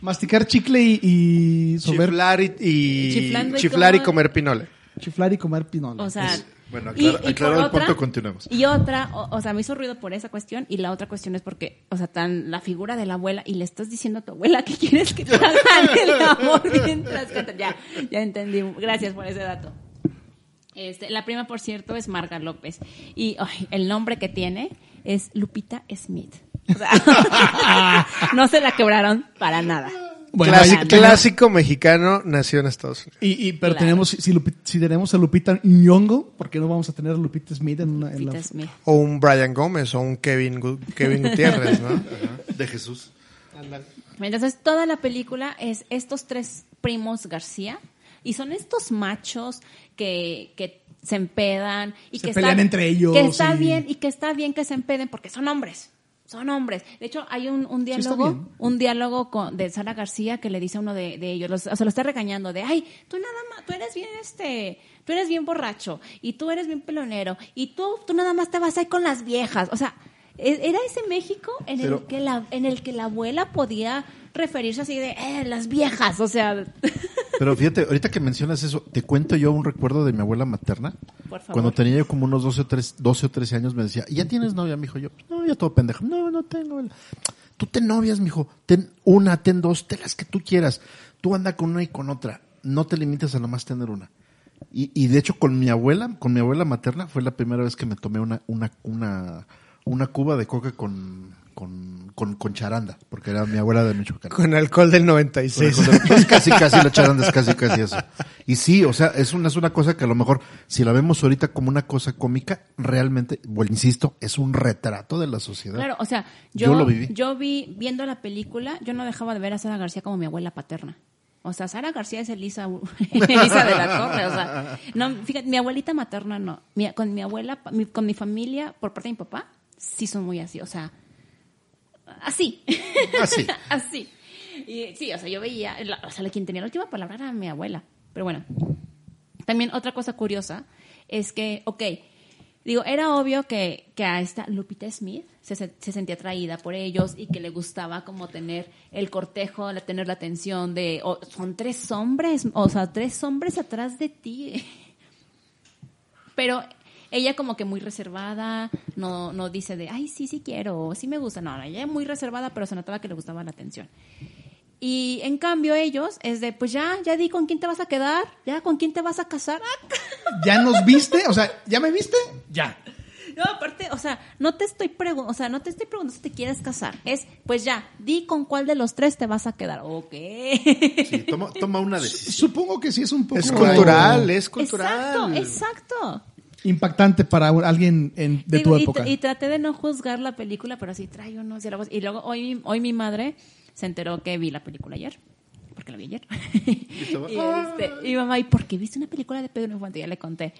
Masticar chicle y, y sober- Chiflar y, y- Chiflando y chiflar y comer pinole. chiflar y comer pinole. O sea, Bueno, aclara- y el punto, otra- continuemos. Y otra, o, o sea, me hizo ruido por esa cuestión y la otra cuestión es porque, o sea, tan la figura de la abuela y le estás diciendo a tu abuela que quieres que te hagan el amor mientras cantan. Ya, ya entendí. Gracias por ese dato. Este, la prima, por cierto, es Marga López. Y el nombre que tiene es Lupita Smith. O sea, no se la quebraron para nada. Bueno, Clásico, mexicano nació en Estados Unidos. Y, y- pero Claro. tenemos, si, Lupi- si tenemos a Lupita Nyong'o, ¿por qué no vamos a tener a Lupita Smith en, una, en la... Smith. O un Brian Gómez o un Kevin, Gu- Kevin Gutiérrez, ¿no? De Jesús. Entonces, toda la película es estos tres primos García y son estos machos que, que se empedan y Se que pelean está, entre ellos Que está y- bien y que está bien que se empeden porque son hombres. Son hombres. De hecho, hay un, un diálogo, un diálogo con, de Sara García que le dice a uno de, de ellos, los- o sea, lo está regañando de, ay, tú nada más, tú eres bien este, tú eres bien borracho y tú eres bien pelonero y tú, tú nada más te vas ahí con las viejas. O sea, e- era ese México en el que la, en el que la abuela podía referirse así de, eh, las viejas, o sea, Pero fíjate, ahorita que mencionas eso, te cuento yo un recuerdo de mi abuela materna. Por favor. Cuando tenía yo como unos 12 o, 3, 12 o 13 años me decía, ¿y ya tienes novia, mijo? Yo, no, ya todo pendejo. No, no tengo. Tú ten novias, mijo. Ten una, ten dos, ten las que tú quieras. Tú anda con una y con otra. No te limites a nomás tener una. Y, y de hecho con mi abuela, con mi abuela materna, fue la primera vez que me tomé una, una, una, una cuba de coca con, con, con, con charanda, porque era mi abuela de Michoacán. Con alcohol del 96. Pues casi, casi la charanda es casi, casi eso. Y sí, o sea, es una, es una cosa que a lo mejor, si la vemos ahorita como una cosa cómica, realmente, bueno, insisto, es un retrato de la sociedad. claro, o sea, yo, Yo lo viví. yo vi, viendo la película, yo no dejaba de ver a Sara García como mi abuela paterna. O sea, Sara García es Elisa, Elisa de la Torre, o sea, no, fíjate, mi abuelita materna no, Mi- con mi abuela, mi- con mi familia, por parte de mi papá, sí son muy así, o sea, así. Así. así. Y sí, o sea, yo veía, la- o sea, quien tenía la última palabra era mi abuela. Pero bueno, también otra cosa curiosa es que, ok, digo, era obvio que, que a esta Lupita Smith se, se- se sentía atraída por ellos y que le gustaba como tener el cortejo, la- tener la atención de, oh, son tres hombres, o sea, tres hombres atrás de ti. Pero ella como que muy reservada, no, no dice de, ay, sí, sí quiero, sí me gusta. No, no, ella muy reservada, pero se notaba que le gustaba la atención. Y en cambio ellos es de, pues ya, ya di con quién te vas a quedar, ya con quién te vas a casar. Ah, ¿Ya nos viste? O sea, ¿ya me viste? Ya. No, aparte, o sea, no te estoy preguntando, o sea, no te estoy preguntando si te quieres casar. Es, pues ya, di con cuál de los tres te vas a quedar. Ok. Sí, toma, toma una decisión. Supongo que sí es un poco... Es cultural, es cultural. Exacto, exacto. Impactante para alguien en- de Digo, tu y, época. y traté de no juzgar la película, pero sí trae unos diálogos. Y luego hoy, hoy mi madre se enteró que vi la película ayer. Porque la vi ayer. y, este, y mamá, ¿y por qué viste una película de Pedro Infante? Ya le conté.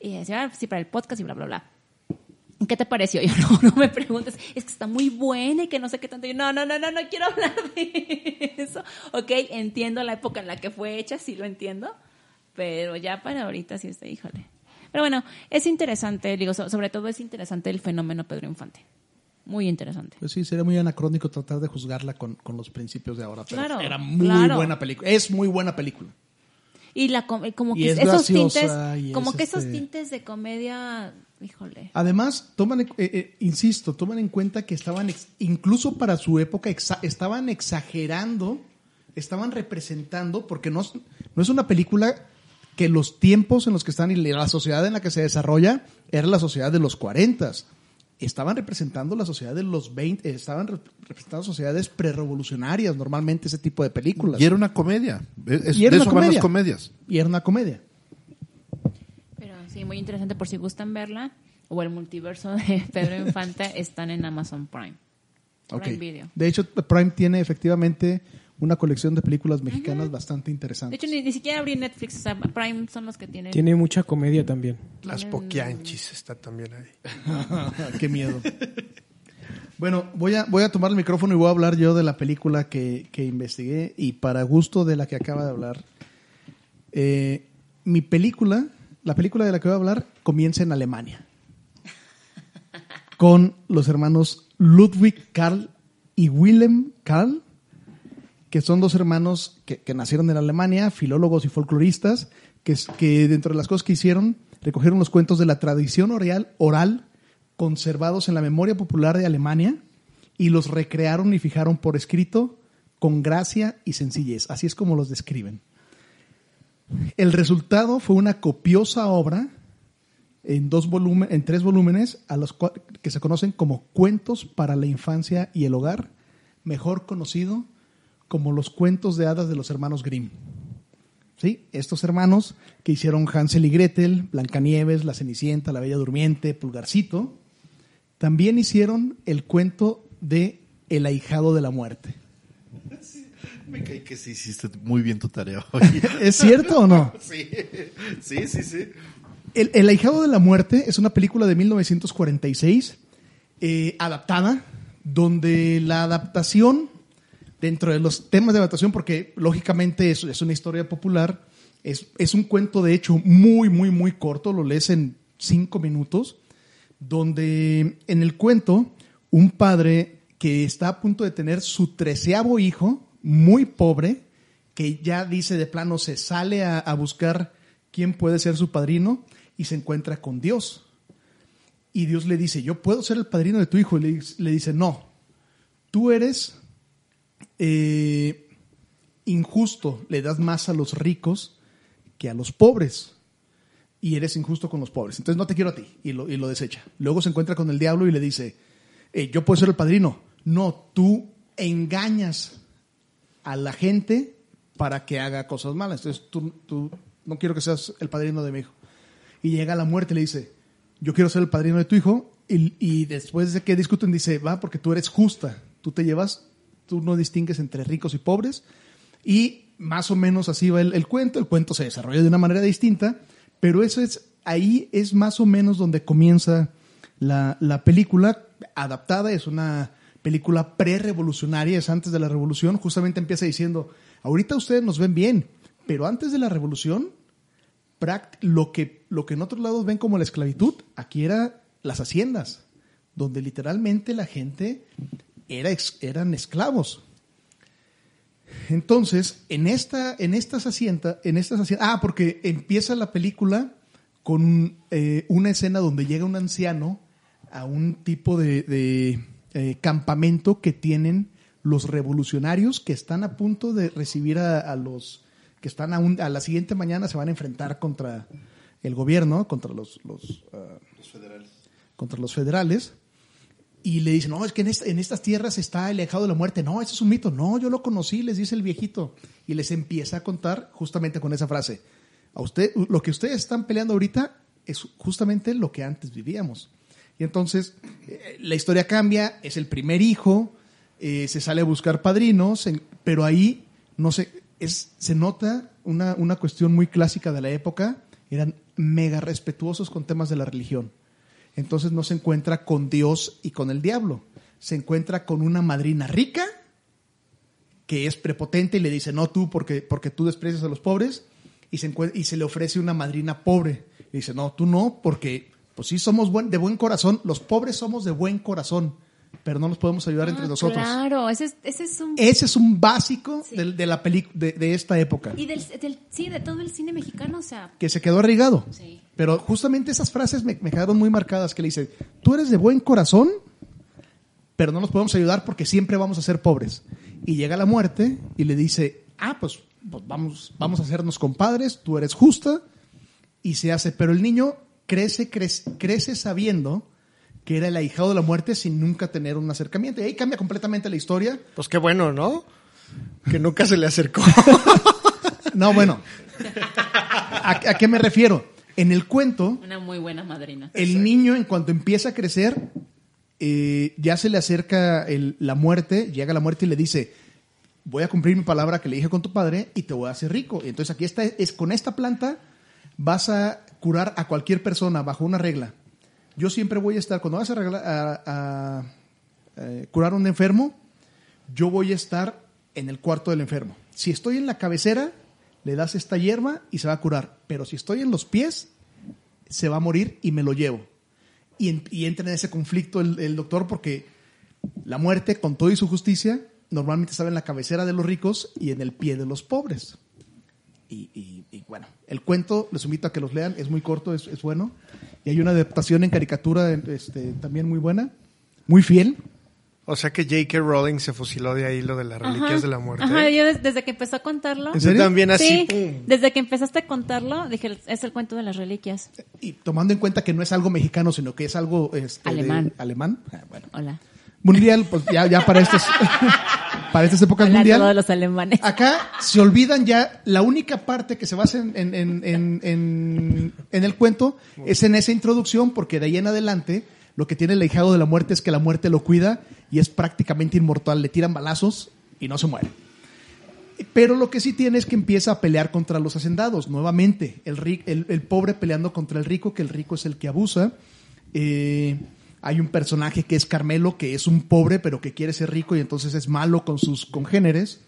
Y decía, ah, sí, para el podcast y bla, bla, bla. ¿Qué te pareció? Yo, no, no me preguntes. Es que está muy buena y que no sé qué tanto. Yo, no, no, no, no, no quiero hablar de eso. Ok, entiendo la época en la que fue hecha, sí lo entiendo. Pero ya para ahorita sí está, híjole. Pero bueno, es interesante, digo, so- sobre todo es interesante el fenómeno Pedro Infante. Muy interesante. Pues sí, sería muy anacrónico tratar de juzgarla con, con los principios de ahora. Pero Claro, era muy claro. buena película. Es muy buena película. Y la com- como que es esos tintes, y como que esos este- tintes de comedia, híjole. Además, toman, eh, eh, insisto, toman en cuenta que estaban, ex- incluso para su época, exa- estaban exagerando, estaban representando, porque no, es- no es una película que los tiempos en los que están y la sociedad en la que se desarrolla era la sociedad de los 40. Estaban representando la sociedad de los 20, eh, estaban re- representando sociedades prerevolucionarias, normalmente ese tipo de películas. Y era una comedia. Es- Y era de una eso van las comedia. comedias. Y era una comedia. Pero sí, muy interesante por si gustan verla. O el multiverso de Pedro Infante están en Amazon Prime. Ok. Prime Video. De hecho, Prime tiene efectivamente una colección de películas mexicanas bastante De interesantes. hecho, ni, ni siquiera abrí Netflix. O sea, Prime son los que tienen. Tiene mucha comedia también. Las poquianchis está también ahí. Qué miedo. Bueno, voy a, voy a tomar el micrófono y voy a hablar yo de la película que, que investigué y para gusto de la que acaba de hablar. Eh, mi película, la película de la que voy a hablar, comienza en Alemania. Con los hermanos Ludwig Karl y Willem Karl, que son dos hermanos que, nacieron en Alemania, filólogos y folcloristas, que, que dentro de las cosas que hicieron, recogieron los cuentos de la tradición oral, oral conservados en la memoria popular de Alemania y los recrearon y fijaron por escrito con gracia y sencillez. Así es como los describen. El resultado fue una copiosa obra en dos volumen, en tres volúmenes a los que se conocen como Cuentos para la infancia y el hogar, mejor conocido como los cuentos de hadas de los hermanos Grimm. ¿Sí? Estos hermanos que hicieron Hansel y Gretel, Blancanieves, La Cenicienta, La Bella Durmiente, Pulgarcito, también hicieron el cuento de El ahijado de la muerte. Me cae que sí hiciste muy bien tu tarea hoy. ¿Es cierto o no? sí, sí, sí, sí. El, El ahijado de la muerte es una película de 1946 eh, adaptada, donde la adaptación, dentro de los temas de adaptación, porque lógicamente es, es una historia popular, es, es un cuento de hecho muy, muy, muy corto, lo lees en cinco minutos, donde en el cuento un padre que está a punto de tener su treceavo hijo, muy pobre, que ya dice de plano se sale a, buscar quién puede ser su padrino y se encuentra con Dios. Y Dios le dice, yo puedo ser el padrino de tu hijo. Y le dice, no, tú eres eh, injusto, le das más a los ricos que a los pobres. Y eres injusto con los pobres. Entonces no te quiero a ti. Y lo, y lo desecha. Luego se encuentra con el diablo y le dice, eh, yo puedo ser el padrino. No, tú engañas a la gente para que haga cosas malas. Entonces tú, tú no quiero que seas el padrino de mi hijo. Y llega la muerte y le dice, yo quiero ser el padrino de tu hijo. Y, y después de que discuten dice, va, porque tú eres justa. Tú te llevas, tú no distingues entre ricos y pobres. Y más o menos así va el, el cuento. El cuento se desarrolla de una manera distinta, pero eso es, ahí es más o menos donde comienza la, la película adaptada. Es una película pre-revolucionaria, es antes de la revolución. Justamente empieza diciendo, ahorita ustedes nos ven bien, pero antes de la revolución, lo que, lo que en otros lados ven como la esclavitud, aquí era las haciendas, donde literalmente la gente era eran esclavos. Entonces, en, esta, en estas haciendas, en estas ah, porque empieza la película con eh, una escena donde llega un anciano a un tipo de, de, eh, campamento que tienen los revolucionarios que están a punto de recibir a, a los que están a, un- a la siguiente mañana se van a enfrentar contra el gobierno, contra los, los, ah, contra los federales. Y le dicen, no, es que en, esta- en estas tierras está el alejado de la muerte. No, eso es un mito. No, yo lo conocí, les dice el viejito. Y les empieza a contar justamente con esa frase. A usted, lo que ustedes están peleando ahorita es justamente lo que antes vivíamos. Y entonces eh, la historia cambia, es el primer hijo, eh, se sale a buscar padrinos, pero ahí no sé, es, se nota una, una cuestión muy clásica de la época, eran mega respetuosos con temas de la religión. Entonces no se encuentra con Dios y con el diablo, se encuentra con una madrina rica que es prepotente y le dice, no tú, porque, porque tú desprecias a los pobres, y se, y se le ofrece una madrina pobre. Y dice, no, tú no, porque pues sí somos buen, de buen corazón, los pobres somos de buen corazón, pero no nos podemos ayudar entre Ah, nosotros. Claro, ese es, ese es un... Ese es un básico Sí. del- de, la peli- de, de esta época, Y del, del- sí, de todo el cine mexicano, o sea, que se quedó arraigado. Sí. Pero justamente esas frases me, me quedaron muy marcadas, que le dice, tú eres de buen corazón, pero no nos podemos ayudar porque siempre vamos a ser pobres. Y llega la muerte y le dice, ah, pues, pues vamos, vamos a hacernos compadres, tú eres justa, y se hace. Pero el niño crece, crece, crece sabiendo que era el ahijado de la muerte sin nunca tener un acercamiento. Y ahí cambia completamente la historia. Pues qué bueno, ¿no? Que nunca se le acercó. No, bueno. ¿A, a qué me refiero? En el cuento, Una muy buena madrina. el niño en cuanto empieza a crecer, eh, ya se le acerca el- la muerte, llega la muerte y le dice, voy a cumplir mi palabra que le dije con tu padre y te voy a hacer rico. Y entonces aquí está, es con esta planta vas a curar a cualquier persona bajo una regla. Yo siempre voy a estar, cuando vas a, a- eh, curar a un enfermo, yo voy a estar en el cuarto del enfermo. Si estoy en la cabecera, le das esta hierba y se va a curar. Pero si estoy en los pies, se va a morir y me lo llevo. Y, en- y entra en ese conflicto el, el doctor porque la muerte, con todo y su justicia, normalmente estaba en la cabecera de los ricos y en el pie de los pobres. Y, y- y bueno, el cuento, les invito a que los lean, es muy corto, es, es bueno. Y hay una adaptación en caricatura este, también muy buena, muy fiel. O sea que J.K. Rowling se fusiló de ahí lo de las reliquias Ajá. de la muerte. Ajá, yo des- desde que empezó a contarlo. ¿En Yo serio? también así, Sí, desde que empezaste a contarlo, dije, es el cuento de las reliquias. Y tomando en cuenta que no es algo mexicano, sino que es algo este, de- Alemán. alemán. ah, bueno. Hola. Mundial, pues ya, ya para estas, para estas épocas Hola mundial. todos los alemanes. Acá se olvidan ya, la única parte que se basa en, en, en, en- en- en el cuento es en esa introducción, porque de ahí en adelante lo que tiene el ahijado de la muerte es que la muerte lo cuida y es prácticamente inmortal. Le tiran balazos y no se muere. Pero lo que sí tiene es que empieza a pelear contra los hacendados, nuevamente. El, ri- el, el pobre peleando contra el rico, que el rico es el que abusa. Eh, hay un personaje que es Carmelo, que es un pobre, pero que quiere ser rico y entonces es malo con sus congéneres.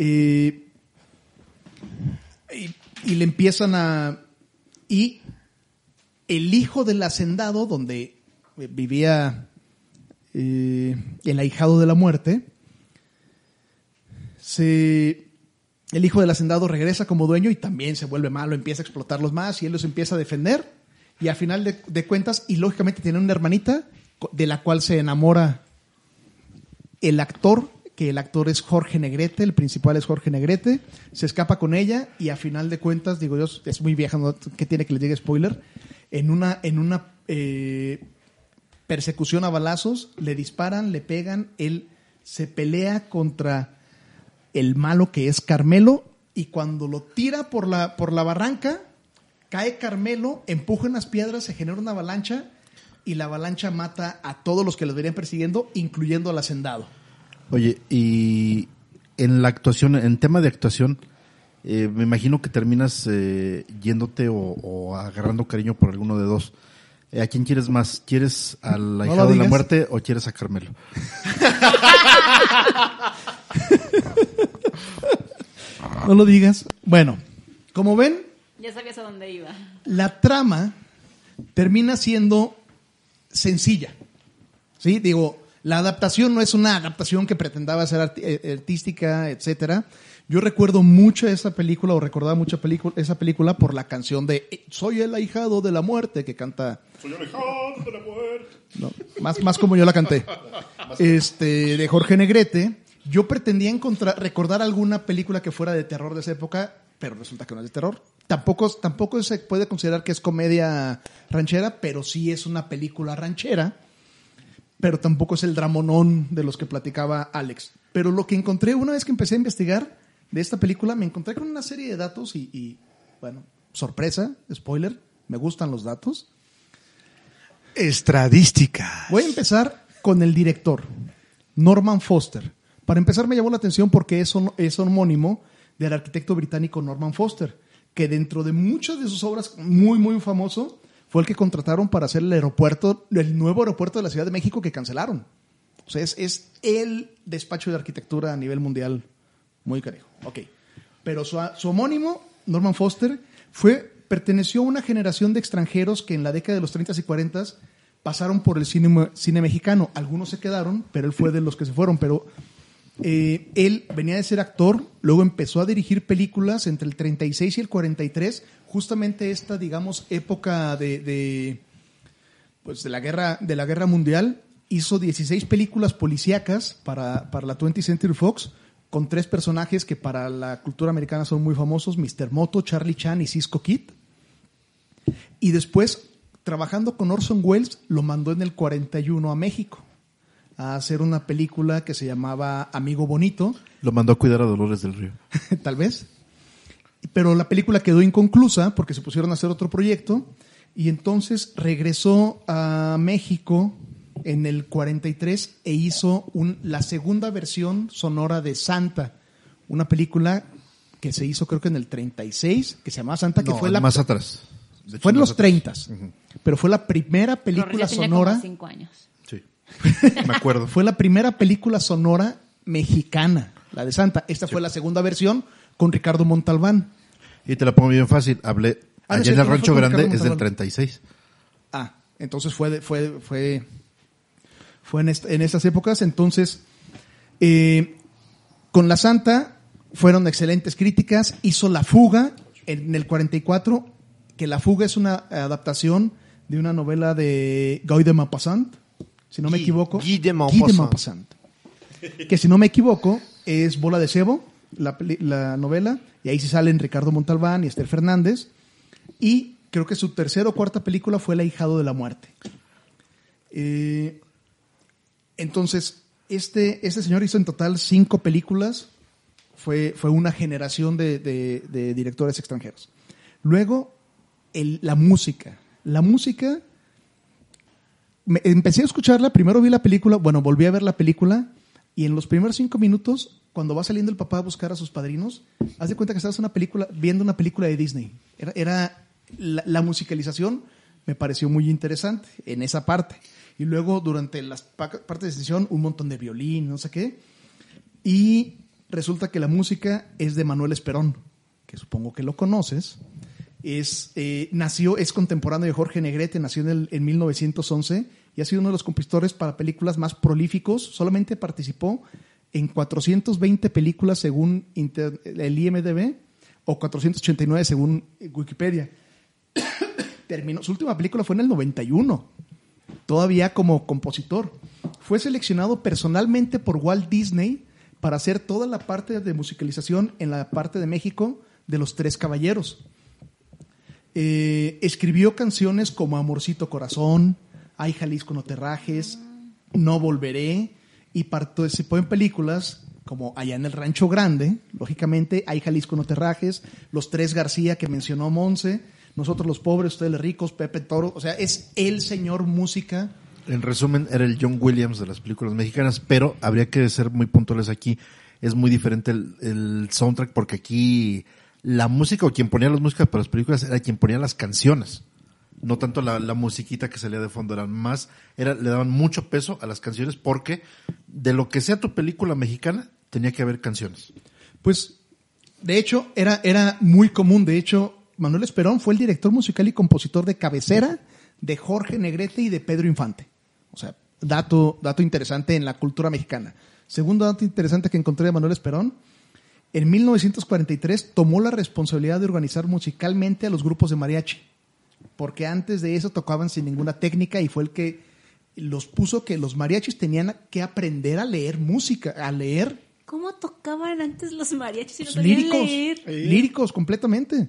Eh, y, le empiezan a... Y el hijo del hacendado, donde eh, vivía eh, el ahijado de la muerte, se, el hijo del hacendado regresa como dueño y también se vuelve malo, empieza a explotarlos más y él los empieza a defender. Y a final de, cuentas, y lógicamente tiene una hermanita de la cual se enamora el actor, que el actor es Jorge Negrete, el principal es Jorge Negrete, se escapa con ella y a final de cuentas, digo yo, es muy vieja, ¿no? ¿qué tiene que le diga spoiler? En una, en una eh, persecución a balazos, le disparan, le pegan, él se pelea contra el malo que es Carmelo y cuando lo tira por la, por la barranca, cae Carmelo, empuja unas piedras, se genera una avalancha y la avalancha mata a todos los que los venían persiguiendo, incluyendo al hacendado. Oye, y en la actuación, en tema de actuación, eh, me imagino que terminas eh, yéndote o, o agarrando cariño por alguno de dos. Eh, ¿A quién quieres más? ¿Quieres al ahijado de la muerte o quieres a Carmelo? No lo digas. Bueno, como ven, Ya sabías a dónde iba. la trama termina siendo sencilla. ¿Sí? Digo, la adaptación no es una adaptación que pretendaba ser eh, artística, etcétera. Yo recuerdo mucho esa película, o recordaba mucho película, esa película por la canción de eh, Soy el ahijado de la muerte que canta. Soy el ahijado de la muerte. No, más, más como yo la canté. Este, de Jorge Negrete. Yo pretendía encontrar, recordar alguna película que fuera de terror de esa época, pero resulta que no es de terror. Tampoco, tampoco se puede considerar que es comedia ranchera, pero sí es una película ranchera pero tampoco es el dramonón de los que platicaba Alex. Pero lo que encontré una vez que empecé a investigar de esta película, me encontré con una serie de datos y, y, bueno, sorpresa, spoiler, Me gustan los datos. Estadística. Voy a empezar con el director, Norman Foster. Para empezar me llamó la atención porque es, es homónimo del arquitecto británico Norman Foster, que dentro de muchas de sus obras, muy, muy famoso, fue el que contrataron para hacer el aeropuerto, el nuevo aeropuerto de la Ciudad de México que cancelaron. O sea, es, es el despacho de arquitectura a nivel mundial muy cariño. Ok. Pero su, su homónimo, Norman Foster, fue, perteneció a una generación de extranjeros que en la década de los 30 y 40 pasaron por el cine, cine mexicano. Algunos se quedaron, pero él fue de los que se fueron. Pero eh, él venía de ser actor, luego empezó a dirigir películas entre el 36 y el 43, justamente esta, digamos, época de, pues de la guerra de la guerra mundial. Hizo 16 películas policíacas para, para la 20th Century Fox con tres personajes que para la cultura americana son muy famosos, Mr. Moto, Charlie Chan y Cisco Kid. Y después, trabajando con Orson Welles, lo mandó en el 41 a México a hacer una película que se llamaba Amigo Bonito, Lo mandó a cuidar a Dolores del Río. tal vez. Pero la película quedó inconclusa porque se pusieron a hacer otro proyecto y entonces regresó a México en el 43 e hizo un- la segunda versión sonora de Santa, una película que se hizo creo que en el 36, que se llamaba Santa, que No, fue la más atrás. Hecho, fue en los atrás. 30, pero fue la primera película Rorris ya tenía sonora como cinco años. Me acuerdo. fue la primera película sonora mexicana, la de Santa. Esta fue la segunda versión con Ricardo Montalbán. Y te la pongo bien fácil. Hablé Ah, allá en el Rancho Grande, es del Montalbán. 36. Ah, entonces fue de- fue fue fue en, est- en estas épocas. Entonces, eh, con la Santa fueron excelentes críticas. Hizo La Fuga en el 44, que La Fuga es una adaptación de una novela de Guy de Maupassant, si no me equivoco. Guy de Maupassant. Que si no me equivoco es Bola de Cebo, la, novela, y ahí sí salen Ricardo Montalbán y Esther Fernández. Y creo que su tercera o cuarta película fue El ahijado de la muerte. Eh, entonces, este, este señor hizo en total cinco películas. Fue, fue una generación de, de- de directores extranjeros. Luego, el- la música. La música, me- empecé a escucharla, primero vi la película, bueno, volví a ver la película, y en los primeros cinco minutos, cuando va saliendo el papá a buscar a sus padrinos, haz de cuenta que estás una película, viendo una película de Disney. Era, era la, la musicalización me pareció muy interesante en esa parte. Y luego, durante las pa- partes de sesión, un montón de violín, no sé qué. Y resulta que la música es de Manuel Esperón, que supongo que lo conoces. Es, eh, nació, es contemporáneo de Jorge Negrete, nació en, el- en 1911 y ha sido uno de los compositores para películas más prolíficos. Solamente participó en 420 películas según inter- el IMDB o 489 según Wikipedia. Terminó, su última película fue en el 91, todavía como compositor. Fue seleccionado personalmente por Walt Disney para hacer toda la parte de musicalización en la parte de México de Los Tres Caballeros. Eh, escribió canciones como Amorcito Corazón, Ay Jalisco no te rajes, No volveré y participó en películas como Allá en el Rancho Grande, lógicamente, Ay Jalisco no te rajes, Los Tres García que mencionó Monse, Nosotros los pobres, ustedes los ricos, Pepe Toro, o sea, es el señor música. En resumen, era el John Williams de las películas mexicanas, pero habría que ser muy puntuales aquí. Es muy diferente el soundtrack porque aquí la música o quien ponía las músicas para las películas era quien ponía las canciones. No tanto la, musiquita que salía de fondo, eran más, era, le daban mucho peso a las canciones porque de lo que sea tu película mexicana, tenía que haber canciones. Pues, de hecho, era, era muy común. De hecho, Manuel Esperón fue el director musical y compositor de cabecera de Jorge Negrete y de Pedro Infante. O sea, dato, dato interesante en la cultura mexicana. Segundo dato interesante que encontré de Manuel Esperón, en 1943 tomó la responsabilidad de organizar musicalmente a los grupos de mariachi, porque antes de eso tocaban sin ninguna técnica y fue el que los puso que los mariachis tenían que aprender a leer música, a leer ¿Cómo tocaban antes los mariachis si no pues, líricos, leer? líricos completamente.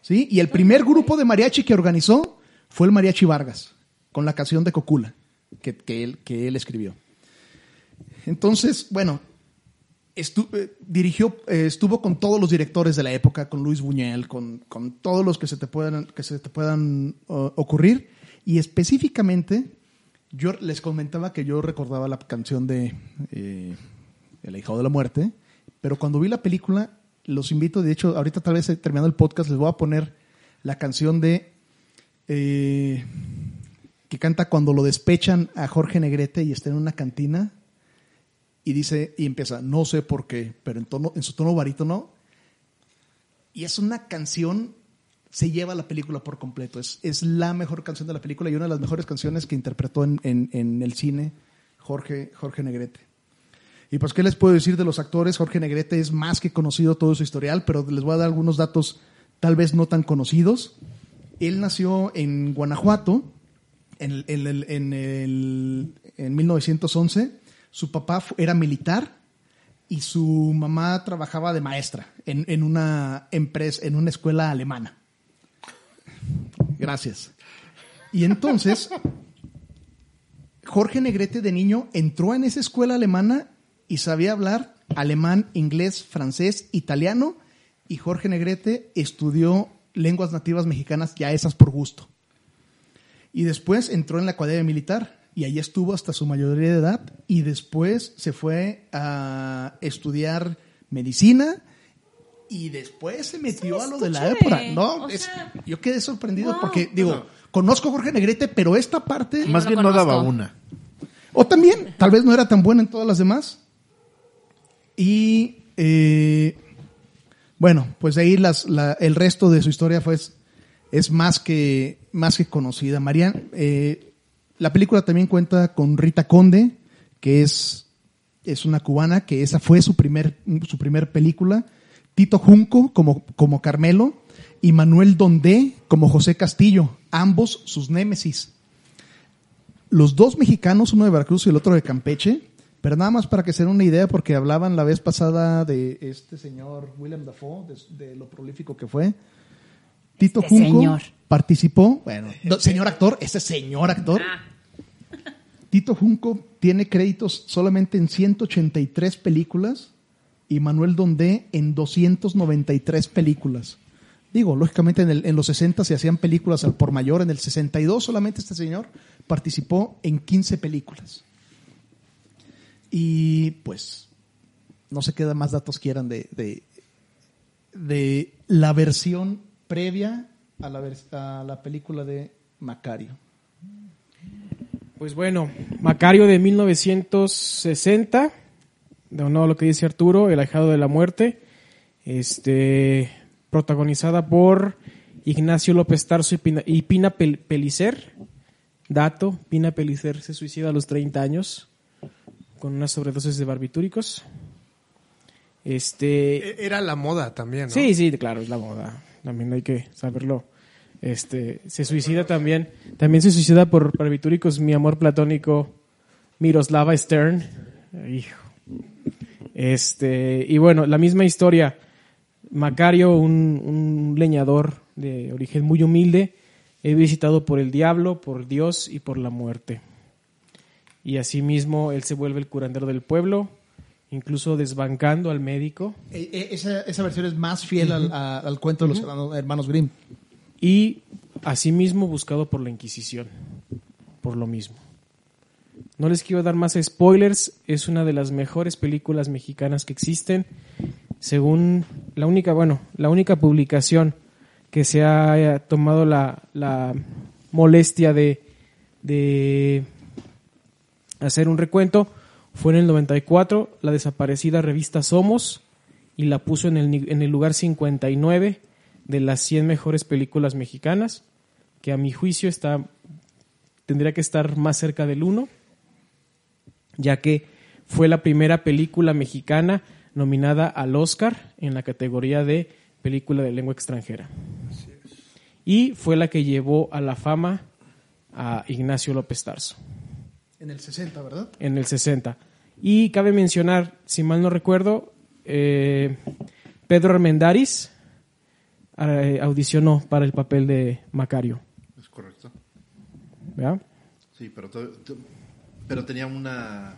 ¿Sí? Y el primer grupo de mariachi que organizó fue el Mariachi Vargas, con la canción de Cocula, que, que él, que él escribió. Entonces, bueno, eh, dirigió, eh, estuvo con todos los directores de la época, con Luis Buñuel, con, con todos los que se te puedan, que se te puedan ocurrir. Y específicamente, yo les comentaba que yo recordaba la canción de eh, El Ahijado de la Muerte, pero cuando vi la película, los invito, de hecho, ahorita tal vez terminando el podcast, les voy a poner la canción de eh, que canta cuando lo despechan a Jorge Negrete y está en una cantina y dice y empieza no sé por qué pero en tono en su tono barítono y es una canción se lleva la película por completo. Es, es la mejor canción de la película y una de las mejores canciones que interpretó en, en- el cine Jorge Jorge Negrete. Y pues qué les puedo decir de los actores Jorge Negrete es más que conocido todo su historial pero les voy a dar algunos datos tal vez no tan conocidos. Él nació en Guanajuato en, el- en el- en el- en 1911. Su papá era militar y su mamá trabajaba de maestra en, una empresa, en una escuela alemana. Gracias. Y entonces, Jorge Negrete de niño entró en esa escuela alemana y sabía hablar alemán, inglés, francés, italiano. Y Jorge Negrete estudió lenguas nativas mexicanas, ya esas por gusto. Y después entró en la academia militar y ahí estuvo hasta su mayoría de edad y después se fue a estudiar medicina y después se metió a lo de la época. No, O es- sea, yo quedé sorprendido wow. porque digo, conozco a Jorge Negrete, pero esta parte Más bien no daba una. o también, tal vez no era tan buena en todas las demás. Y eh, bueno, pues de ahí las, la- el resto de su historia fue, es más que, más que conocida. Marian, eh, la película también cuenta con Rita Conde, que es, es una cubana, que esa fue su primer, su primer película. Tito Junco como, como Carmelo y Manuel Dondé como José Castillo, ambos sus némesis los dos mexicanos, uno de Veracruz y el otro de Campeche, pero nada más para que se den una idea, porque hablaban la vez pasada de este señor William Dafoe, de, de lo prolífico que fue. Tito Este Junco señor. participó, bueno, no, señor actor, ese señor actor. Tito Junco tiene créditos solamente en 183 películas y Manuel Dondé en 293 películas. Digo, lógicamente en, el- en los 60 se hacían películas al por mayor, en el 62 solamente este señor participó en 15 películas. Y pues no sé qué más datos quieran de, de, la versión previa a la, a la película de Macario. Pues bueno, Macario de 1960, de no lo que dice Arturo, El ahijado de la muerte, este, protagonizada por Ignacio López Tarso y Pina, y Pina Pel- Pellicer. Dato, Pina Pellicer se suicida a los 30 años con una sobredosis de barbitúricos. Este, E- Era la moda también, ¿no? Sí, sí, claro, es la moda. También hay que saberlo. Este, se suicida también. También se suicida por barbitúricos mi amor platónico Miroslava Stern. Hijo. Este, y bueno, la misma historia. Macario, un, un leñador de origen muy humilde, es visitado por el diablo, por Dios y por la muerte. Y asimismo, él se vuelve el curandero del pueblo, incluso desbancando al médico. E- e- esa, esa versión es más fiel al, a- al cuento de los hermanos Grimm. Y asimismo buscado por la Inquisición, por lo mismo. No les quiero dar más spoilers, es una de las mejores películas mexicanas que existen. Según la única, bueno, la única publicación que se ha tomado la, la molestia de, de hacer un recuento fue en el 94, la desaparecida revista Somos, y la puso en el, en el lugar 59 de las 100 mejores películas mexicanas, que a mi juicio está, tendría que estar más cerca del 1, ya que fue la primera película mexicana nominada al Oscar en la categoría de película de lengua extranjera. Y fue la que llevó a la fama a Ignacio López Tarso En el 60, ¿verdad? en el 60. Y cabe mencionar, si mal no recuerdo, eh, Pedro Armendáriz audicionó para el papel de Macario. Es correcto. ¿verdad? Sí, pero, pero tenía una,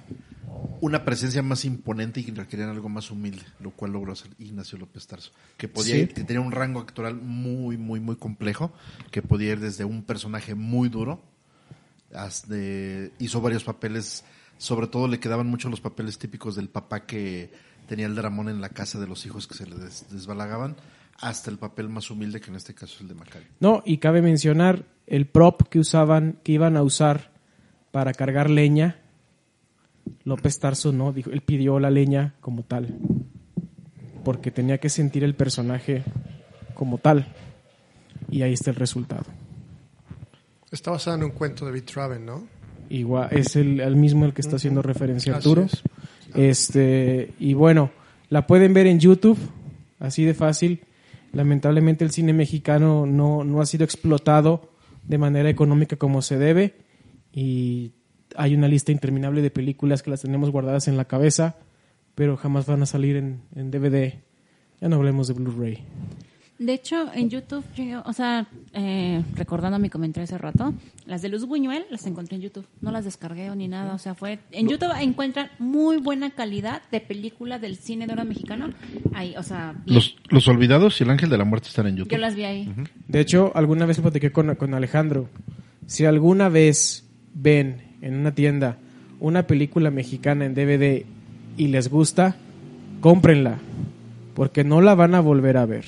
una presencia más imponente y que requerían algo más humilde, lo cual logró hacer Ignacio López Tarso, que podía Sí. ir- que tenía un rango actoral muy, muy, muy complejo, que podía ir desde un personaje muy duro, hasta, hizo varios papeles, sobre todo le quedaban mucho los papeles típicos del papá que tenía el dramón en la casa de los hijos que se le des- desbalagaban, hasta el papel más humilde que en este caso es el de Macario. No, y cabe mencionar el prop que usaban, que iban a usar para cargar leña. López Tarso no, dijo, él pidió la leña como tal. Porque tenía que sentir el personaje como tal. Y ahí está el resultado. Está basado en un cuento de Beat Traven, ¿no? Igual, es el, el mismo el que está haciendo referencia Arturo. es. Este, y bueno, la pueden ver en YouTube, así de fácil. Lamentablemente el cine mexicano no, no ha sido explotado de manera económica como se debe. Y hay una lista interminable de películas que las tenemos guardadas en la cabeza, pero jamás van a salir en, en DVD. Ya no hablemos de Blu-ray. De hecho, en YouTube, yo, o sea, eh, recordando mi comentario hace rato, las de Luz Buñuel las encontré en YouTube. No las descargué o ni nada. O sea, fue. En YouTube encuentran muy buena calidad de película del cine de oro mexicano. Ahí, o sea, los Olvidados y El Ángel de la Muerte están en YouTube. yo las vi ahí. De hecho, alguna vez platiqué con, con Alejandro. Si alguna vez ven en una tienda una película mexicana en DVD y les gusta, cómprenla. Porque no la van a volver a ver.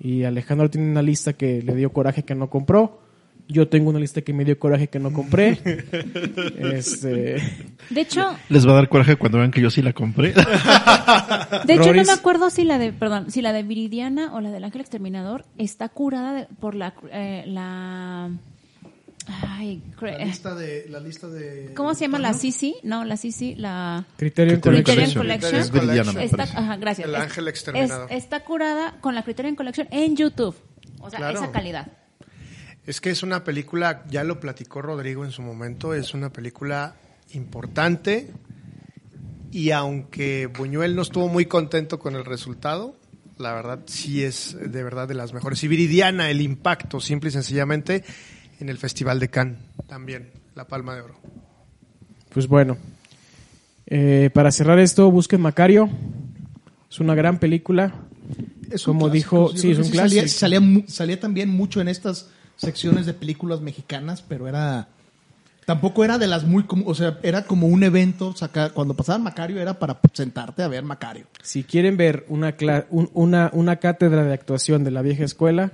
Y Alejandro tiene una lista que le dio coraje que no compró. Yo tengo una lista que me dio coraje que no compré. este, De hecho, Les va a dar coraje cuando vean que yo sí la compré. de hecho no me acuerdo si la de, perdón, si la de Viridiana o la del Ángel Exterminador está curada de- por la, eh, la, ay, La lista de, la lista de ¿cómo se llama la. Sisi? No, la Sisi, la Criterion Criterion Collection. Criterion Collection. Es Está, ajá, gracias. El Es- Ángel Exterminador. es- está curada con la Criterion Collection en YouTube. O sea, Claro. esa calidad. Es que es una película, ya lo platicó Rodrigo en su momento, es una película importante y aunque Buñuel no estuvo muy contento con el resultado, la verdad sí es de verdad de las mejores. Y Viridiana, el impacto, simple y sencillamente, en el Festival de Cannes también, la Palma de Oro. Pues bueno, eh, para cerrar esto, busquen Macario. Es una gran película. Es un Como clásico, dijo- sí, es un Salía, clásico. salía, también mucho en estas secciones de películas mexicanas, pero era tampoco era de las muy o sea, era como un evento, saca, cuando pasaban Macario era para sentarte a ver Macario. Si quieren ver una, una, una cátedra de actuación de la vieja escuela,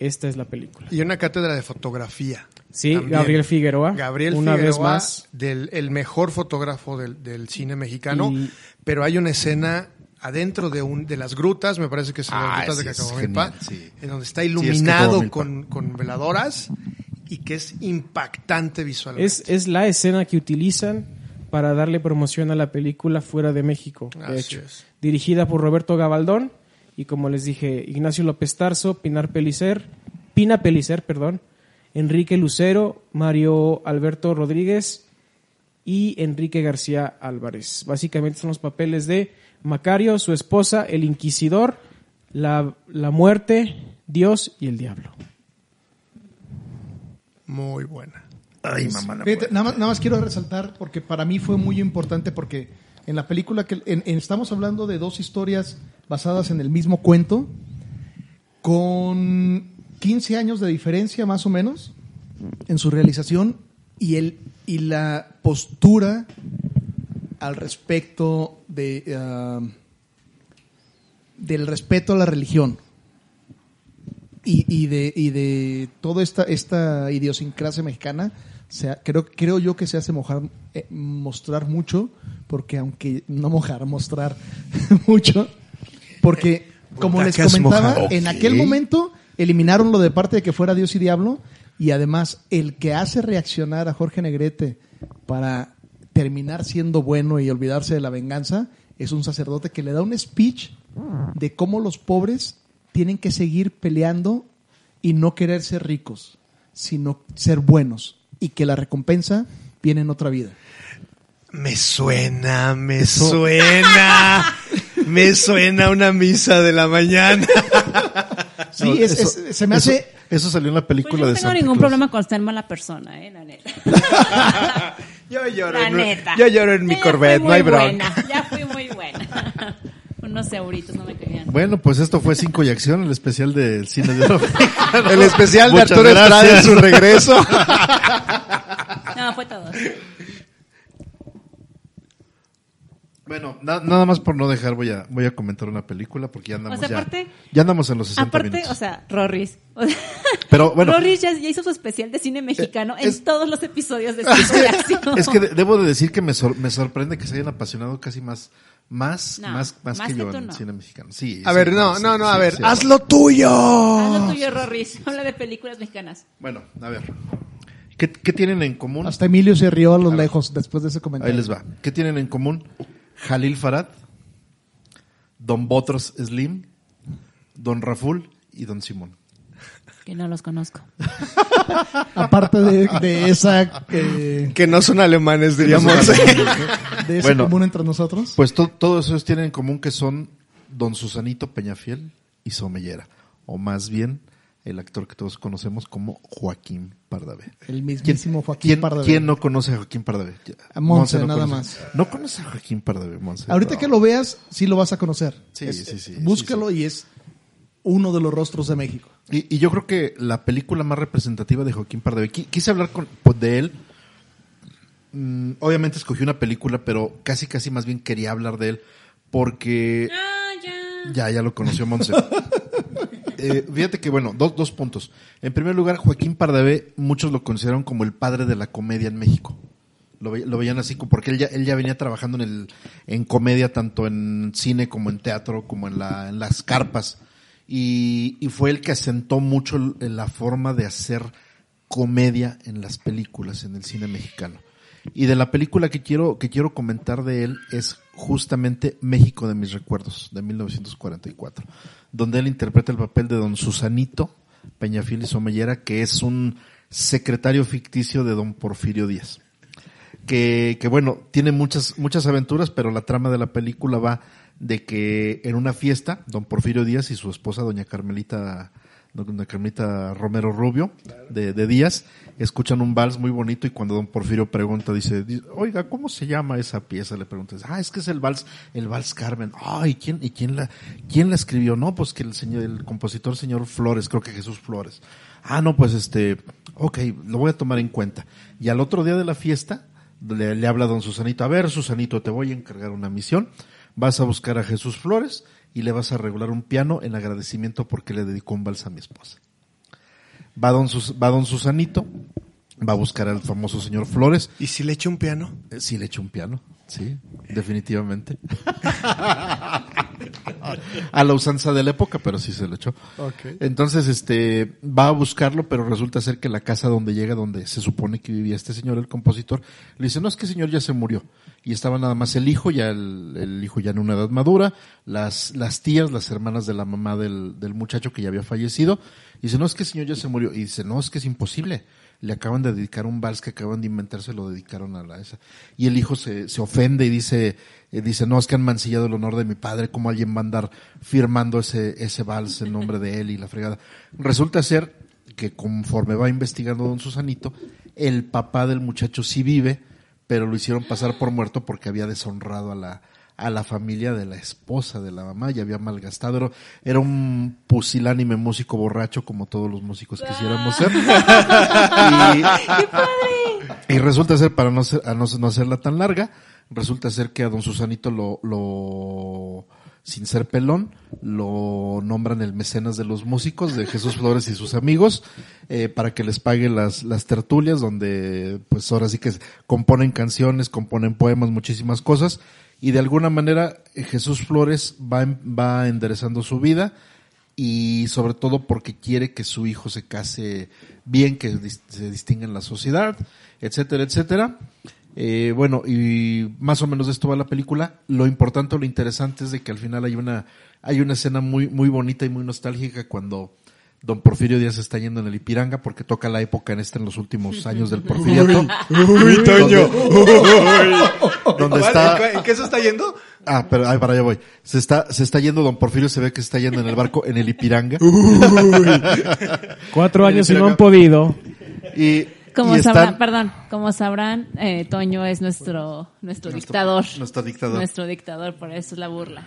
esta es la película. Y una cátedra de fotografía. Sí, también. Gabriel Figueroa. Gabriel una Figueroa, vez más. del el mejor fotógrafo del, del cine mexicano, Y- pero hay una escena adentro de un de las grutas, me parece que son las Ah, grutas de sí, es Cacahuamilpa, genial, sí. en donde está es iluminado Cacahuamilpa. con, con veladoras y que es impactante visualmente. Es, es la escena que utilizan para darle promoción a la película fuera de México, de Así hecho. es. Dirigida por Roberto Gabaldón y como les dije, Ignacio López Tarso, Pinar Pelicer, Pina Pelicer, perdón, Enrique Lucero, Mario Alberto Rodríguez y Enrique García Álvarez. Básicamente son los papeles de Macario, su esposa, el Inquisidor, la, la muerte, Dios y el diablo. Muy buena. Ay, mamá. la Fíjate, nada, más, nada más quiero resaltar porque para mí fue muy importante porque en la película que en- en- estamos hablando de dos historias basadas en el mismo cuento con 15 años de diferencia más o menos en su realización y el y la postura al respecto de ah, del respeto a la religión y, y de y de toda esta esta idiosincrasia mexicana se creo creo yo que se hace mojar eh, mostrar mucho porque aunque no mojar mostrar mucho porque como les comentaba en aquel momento eliminaron lo de parte de que fuera Dios y Diablo y además el que hace reaccionar a Jorge Negrete para terminar siendo bueno y olvidarse de la venganza es un sacerdote que le da un speech de cómo los pobres tienen que seguir peleando y no querer ser ricos, sino ser buenos y que la recompensa viene en otra vida. Me suena, me suena. me suena una misa de la mañana. Sí, No, es- eso- es- se me hace Eso salió en la Pues película yo no de tengo Santa ningún Claus. problema con ser mala persona, eh, la neta. yo, lloro, La en, neta. yo lloro en mi Ya fui Corvette, no hay bronca. buena, Ya fui muy buena. Unos euritos no me querían. Bueno, pues esto fue Cinco y Acción, el especial del cine de oro. El especial de Muchas Arturo Estrada en su regreso. No, fue todo. Bueno, na- nada más por no dejar, voy a, voy a comentar una película porque ya andamos O sea, ya, aparte- ya andamos en los 60 Aparte, minutos. o sea, Rorris. O sea, Pero bueno, Rorris ya, ya hizo su especial de cine mexicano Eh, es- en todos los episodios de Cine de Acción. es que de- debo de decir que me, sor- me sorprende que se hayan apasionado casi más, más, No, más, más, más que que yo en no. cine mexicano. Sí. A sí, ver, no, sí, no, no, sí, a ver, sí. haz lo tuyo. Haz lo tuyo, Rorris. Habla de películas mexicanas. Bueno, a ver. ¿Qué, qué tienen en común? Hasta Emilio se rió a lo lejos después de ese comentario. Ahí les va. ¿Qué tienen en común? Jalil Farad, Don Botros Slim, Don Raful y Don Simón. Que no los conozco. Aparte de, de esa, eh, Que no son alemanes, diríamos. de ese Bueno. común entre nosotros. Pues to- todos esos tienen en común que son Don Susanito Peñafiel y Somellera. O más bien, el actor que todos conocemos como Joaquín Pardavé. El mismísimo Joaquín ¿Quién, Pardavé. quién no conoce a Joaquín Pardavé? A Monse, no nada conoce. más. No conoce a Joaquín Pardavé, Monse. Ahorita No. que lo veas, sí lo vas a conocer. Sí, Es- sí, sí, Búscalo sí, y es uno de los rostros de México. Y, y yo creo que la película más representativa de Joaquín Pardavé, qui- quise hablar con, pues, de él. Mm, obviamente escogí una película, pero casi, casi más bien quería hablar de él porque Ah, ya. ya, ya lo conoció Monse. Eh, fíjate que, bueno, dos, dos puntos. En primer lugar, Joaquín Pardavé, muchos lo consideraron como el padre de la comedia en México. Lo, lo veían así, porque él ya, él ya venía trabajando en, el, en comedia, tanto en cine como en teatro, como en, la, en las carpas. Y, fue el que asentó mucho la forma de hacer comedia en las películas, en el cine mexicano. Y de la película que quiero, que quiero comentar de él es justamente México de mis recuerdos, de 1944, donde él interpreta el papel de don Susanito Peñafiel y Somellera, que es un secretario ficticio de don Porfirio Díaz. Que, que bueno, tiene muchas, muchas aventuras, pero la trama de la película va de que en una fiesta, don Porfirio Díaz y su esposa, doña Carmelita, doña Carmelita Romero Rubio, de, de Díaz, escuchan un vals muy bonito y cuando don Porfirio pregunta, dice, di- oiga, ¿cómo se llama esa pieza? Le pregunta, ah, es que es el vals, el vals Carmen. ¿y quién, y quién la, quién la escribió? No, pues que el señor, el compositor señor Flores, creo que Jesús Flores. Ah, no, pues este, ok, lo voy a tomar en cuenta. Y al otro día de la fiesta, le, le habla don Susanito, a ver, Susanito, te voy a encargar una misión. Vas a buscar a Jesús Flores y le vas a regular un piano en agradecimiento porque le dedicó un vals a mi esposa. Va don, Sus- va don Susanito, va a buscar al famoso señor Flores. ¿Y si le echo un piano? Eh, Sí, le echo un piano, sí, definitivamente. a la usanza de la época, pero sí se lo echó. Entonces, este, va a buscarlo, pero resulta ser que la casa donde llega, donde se supone que vivía este señor, el compositor, le dice, no, es que el señor ya se murió. Y estaba nada más el hijo, ya el, el hijo ya en una edad madura, las, las tías, las hermanas de la mamá del, del muchacho que ya había fallecido. Y dice, no, es que el señor ya se murió. Y dice, no, es que es imposible. Le acaban de dedicar un vals que acaban de inventar, se lo dedicaron a la esa. Y el hijo se, se ofende y dice, eh, dice, no, es que han mancillado el honor de mi padre, ¿cómo alguien va a andar firmando ese, ese vals en nombre de él y la fregada? Resulta ser que conforme va investigando don Susanito, el papá del muchacho sí vive, pero lo hicieron pasar por muerto porque había deshonrado a la, a la familia de la esposa de la mamá y había malgastado. Era, era un pusilánime músico borracho como todos los músicos quisiéramos ser. y, y resulta ser, para no, ser, a no, no hacerla tan larga, resulta ser que a don Susanito lo, lo, sin ser pelón, lo nombran el mecenas de los músicos, de Jesús Flores y sus amigos, eh, para que les pague las, las tertulias, donde pues ahora sí que componen canciones, componen poemas, muchísimas cosas, y de alguna manera eh, Jesús Flores va, va enderezando su vida, y sobre todo porque quiere que su hijo se case bien, que se distinga en la sociedad, etcétera, etcétera. Eh, bueno, y más o menos de esto va la película. Lo importante lo interesante es de que al final hay una, hay una escena muy, muy bonita y muy nostálgica cuando don Porfirio Díaz está yendo en el Ipiranga porque toca la época en este en los últimos años del porfiriato. Uy, Toño. donde está, ¿En qué se está yendo? ah, pero ahí para allá voy. Se está, se está yendo don Porfirio, se ve que se está yendo en el barco en el Ipiranga. Cuatro años y no han podido. Y, Como sabrán, están- perdón, como sabrán, eh, Toño es nuestro, nuestro dictador. nuestro dictador. Nuestro dictador, por eso es la burla.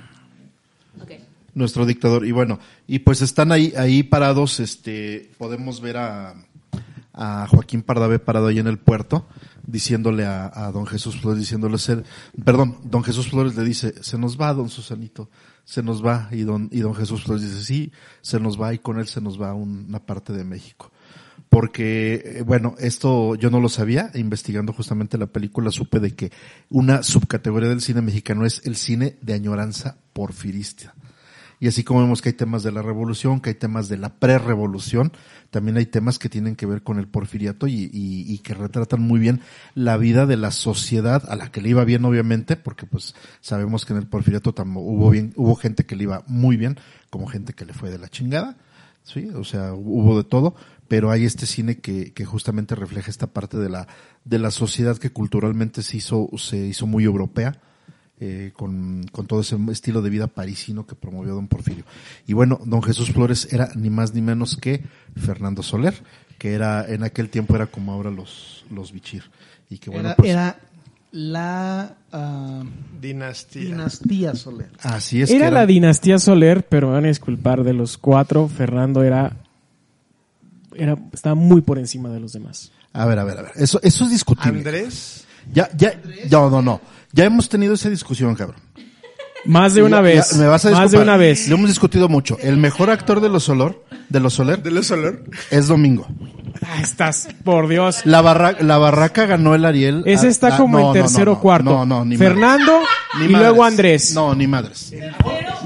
Ok. Nuestro dictador. Y bueno, y pues están ahí, ahí parados, este, podemos ver a, a Joaquín Pardavé parado ahí en el puerto, diciéndole a, a don Jesús Flores, diciéndole ser, perdón, don Jesús Flores le dice, se nos va don Susanito, se nos va, y don, y don Jesús Flores dice, sí, se nos va, y con él se nos va una parte de México. Porque, eh, bueno, esto yo no lo sabía, investigando justamente la película supe de que una subcategoría del cine mexicano es el cine de añoranza porfirista. Y así como vemos que hay temas de la revolución, que hay temas de la pre-revolución, también hay temas que tienen que ver con el porfiriato y, y- y que retratan muy bien la vida de la sociedad a la que le iba bien, obviamente, porque pues sabemos que en el porfiriato hubo bien, hubo gente que le iba muy bien, como gente que le fue de la chingada, sí, o sea, hubo de todo, pero hay este cine que, que justamente refleja esta parte de la, de la sociedad que culturalmente se hizo, se hizo muy europea, eh, con, con todo ese estilo de vida parisino que promovió don Porfirio. Y bueno, don Jesús Flores era ni más ni menos que Fernando Soler, que era en aquel tiempo era como ahora los, los Bichir. Y que bueno, Era, pues, era la ah, Dinastía. dinastía Soler. así es era que la dinastía Soler, pero me van a disculpar, de los cuatro, Fernando era, era estaba muy por encima de los demás. A ver, a ver, a ver. Eso, eso es discutible. Andrés. Ya, ya, no, no, no. Ya hemos tenido esa discusión, cabrón. Más de Ya- una ya vez. me vas a más de una vez. Lo hemos discutido mucho. El mejor actor de los Soler, de los Soler, ¿De los Soler? es Domingo. Ah, estás, por Dios. La, barra, la barraca ganó el Ariel. Ese está ah, como no, en no, tercero no, o no. cuarto. No, no, ni Fernando madres. Ni y madres. luego Andrés. No, ni madres. ¿De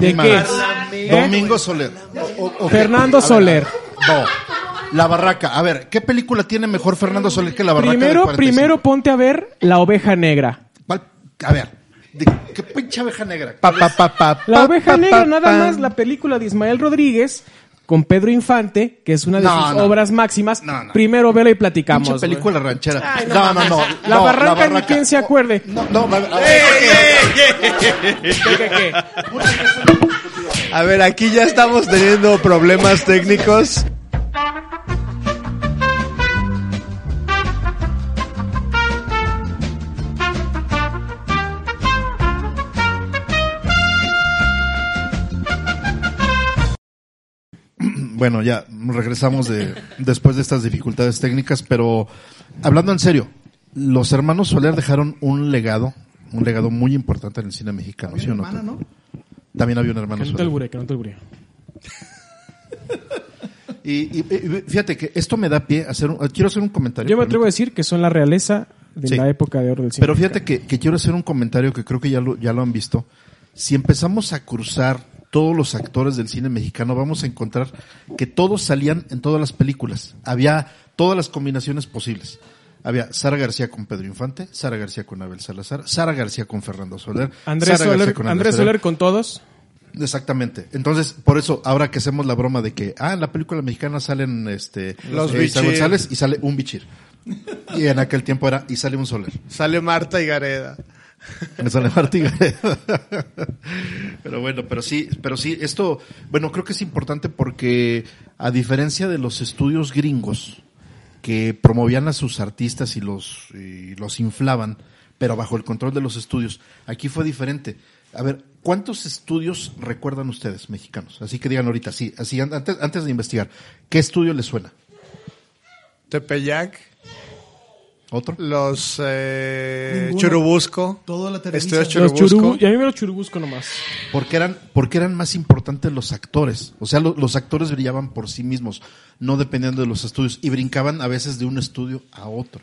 Ni qué? madres. ¿Eh? Domingo Soler. O-. Fernando Soler. No. La Barraca. A ver, ¿qué película tiene mejor Fernando Soler que La Barraca Primero, 45? primero ponte a ver La Oveja Negra. ¿Cuál? A ver. ¿de ¿Qué pinche abeja negra? Pa, pa, pa, pa, La Oveja Negra, nada más la película de Ismael Rodríguez con Pedro Infante, que es una de No, sus no. obras máximas. No, no. Primero vela y platicamos. Pinche película ranchera. Ay, no no, no, La no, Barranca ni quien se acuerde. No, no. A ver, aquí ya estamos teniendo problemas técnicos. Bueno, ya regresamos de después de estas dificultades técnicas, pero hablando en serio, los hermanos Soler dejaron un legado, un legado muy importante en el cine mexicano, ¿sí o no? Hermana, ¿no? También había un hermano Que no te Soler. albure, que no te albure. Y, y- y fíjate que esto me da pie a hacer un, quiero hacer un comentario. Yo me atrevo a decir que son la realeza de Sí. la época de oro del cine. Pero fíjate que, que quiero hacer un comentario que creo que ya lo, ya lo han visto. Si empezamos a cruzar todos los actores del cine mexicano, vamos a encontrar que todos salían en todas las películas. Había todas las combinaciones posibles. Había Sara García con Pedro Infante, Sara García con Abel Salazar, Sara García con Fernando Soler, Andrés Sara García Soler, con Andrés Soler con todos. Exactamente. Entonces, por eso, ahora que hacemos la broma de que, ah, en la película mexicana salen este Los eh. González y sale un bichir. Y en aquel tiempo era, y sale un Soler. Sale Marta y Gareda. Me sale Martí. pero bueno, pero sí, pero sí, esto, bueno, creo que es importante porque a diferencia de los estudios gringos que promovían a sus artistas y los, y los inflaban, pero bajo el control de los estudios, aquí fue diferente. A ver, ¿cuántos estudios recuerdan ustedes, mexicanos? Así que digan ahorita, sí, así an- antes, antes de investigar, ¿qué estudio les suena? Tepeyac. ¿Otro? Los eh. Churubusco. Toda la. Estudios Los Churubusco. churubu, y a mí me lo churubusco nomás. Porque eran, porque eran más importantes los actores. O sea, lo- los actores brillaban por sí mismos, no dependiendo de los estudios. Y brincaban a veces de un estudio a otro.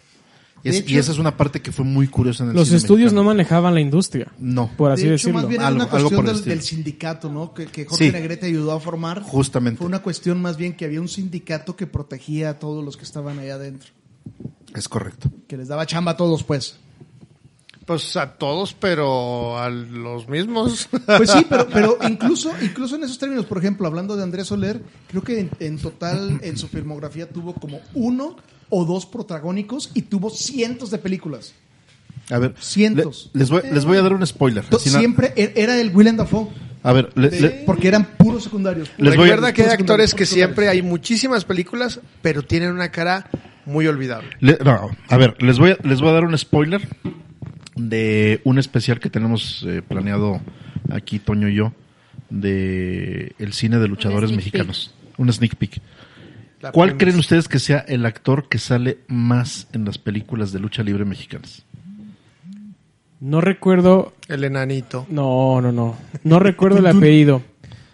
Y, es- De hecho- y esa es una parte que fue muy curiosa en el Los cine estudios no manejaban la industria, No, por así de hecho, decirlo. más bien era Algo- una cuestión por el del, sindicato, ¿no? Que, que Jorge Sí. Negrete ayudó a formar. justamente. Fue una cuestión más bien que había un sindicato que protegía a todos los que estaban ahí adentro. Es correcto. Que les daba chamba a todos, pues. Pues a todos, pero a los mismos. Pues sí, pero, pero incluso, incluso en esos términos, por ejemplo, hablando de Andrés Soler, creo que en, en total en su filmografía tuvo como uno o dos protagónicos y tuvo cientos de películas. A ver, Cientos. le- les, voy, les voy a dar un spoiler. To- Siempre e- era el Willem Dafoe, a ver, le- de- le- porque eran puros secundarios. Les voy a- Recuerda que hay actores que siempre hay muchísimas películas, pero tienen una cara muy olvidable. Le- no, a ver, les voy a, les voy a dar un spoiler de un especial que tenemos eh, planeado aquí, Toño y yo, de el cine de luchadores mexicanos. Un sneak peek. La ¿Cuál premisa. creen ustedes que sea el actor que sale más en las películas de lucha libre mexicanas? No recuerdo. El enanito. No, no, no. No recuerdo el apellido.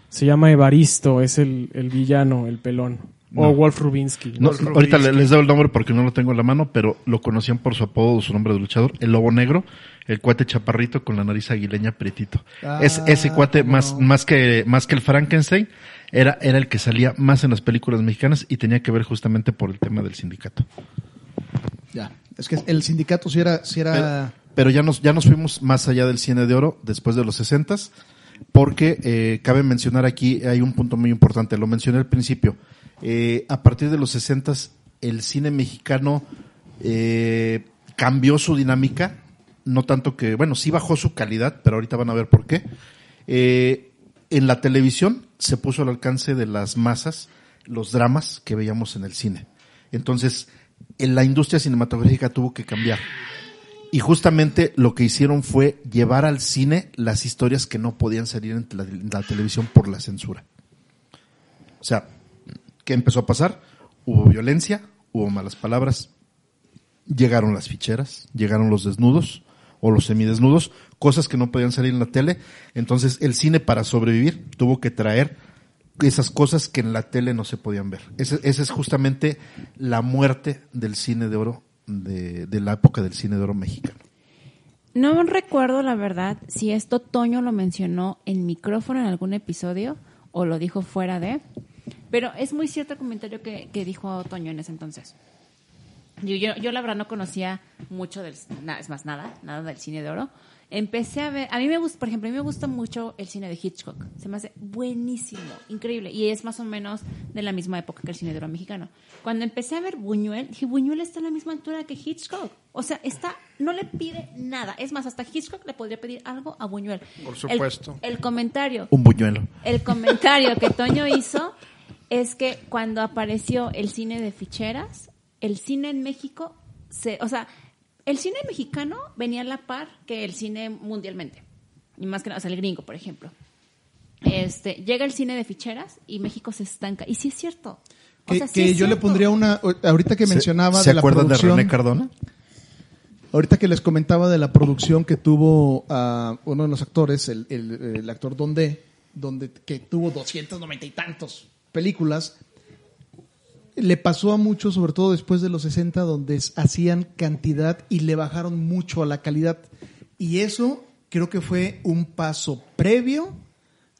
Se llama Evaristo, es el, el villano, el pelón. No. O Wolf Rubinsky. No, Wolf ahorita Rubinsky. les doy el nombre porque no lo tengo en la mano, pero lo conocían por su apodo, su nombre de luchador, el lobo negro, el cuate chaparrito con la nariz aguileña prietito. Ah, es, ese cuate más, más que, más que el Frankenstein, era, era el que salía más en las películas mexicanas y tenía que ver justamente por el tema del sindicato. Ya. Es que el sindicato sí era, sí era Pero ya nos, ya nos fuimos más allá del cine de oro después de los sesentas, porque eh, cabe mencionar aquí, hay un punto muy importante, lo mencioné al principio. Eh, a partir de los sesentas, el cine mexicano eh, cambió su dinámica, no tanto que, bueno, sí bajó su calidad, pero ahorita van a ver por qué. Eh, en la televisión se puso al alcance de las masas los dramas que veíamos en el cine. Entonces, en la industria cinematográfica tuvo que cambiar. Y justamente lo que hicieron fue llevar al cine las historias que no podían salir en la, en la televisión por la censura. O sea, ¿qué empezó a pasar? Hubo violencia, hubo malas palabras, llegaron las ficheras, llegaron los desnudos o los semidesnudos, cosas que no podían salir en la tele. Entonces el cine para sobrevivir tuvo que traer esas cosas que en la tele no se podían ver. Ese- Esa es justamente la muerte del cine de oro, de, de la época del cine de oro mexicano. No recuerdo la verdad si esto Toño lo mencionó en micrófono en algún episodio o lo dijo fuera de, pero es muy cierto el comentario que, que dijo Toño en ese entonces. Yo, yo, yo la verdad no conocía mucho del, na- es más nada, nada del cine de oro. Empecé a ver, a mí me gusta, por ejemplo, a mí me gusta mucho el cine de Hitchcock. Se me hace buenísimo, increíble. Y es más o menos de la misma época que el cine de oro mexicano. Cuando empecé a ver Buñuel, dije, Buñuel está a la misma altura que Hitchcock. O sea, está, no le pide nada. Es más, hasta Hitchcock le podría pedir algo a Buñuel. Por El- supuesto. el comentario Un buñuelo. el comentario que Toño hizo es que cuando apareció el cine de ficheras, el cine en México, se, o sea, el cine mexicano venía a la par que el cine mundialmente. Y más que nada, o sea, el gringo, por ejemplo. Este, llega el cine de ficheras y México se estanca. Y sí es cierto. O que, sea, sí que es yo le pondría una ahorita que mencionaba ¿Se de la acuerdan de René Cardona? Ahorita que les comentaba de la producción que tuvo ah, uno de los actores, el, el- el actor Donde, donde que tuvo 290 y tantos películas, le pasó a muchos, sobre todo después de los 60, donde hacían cantidad y le bajaron mucho a la calidad. Y eso creo que fue un paso previo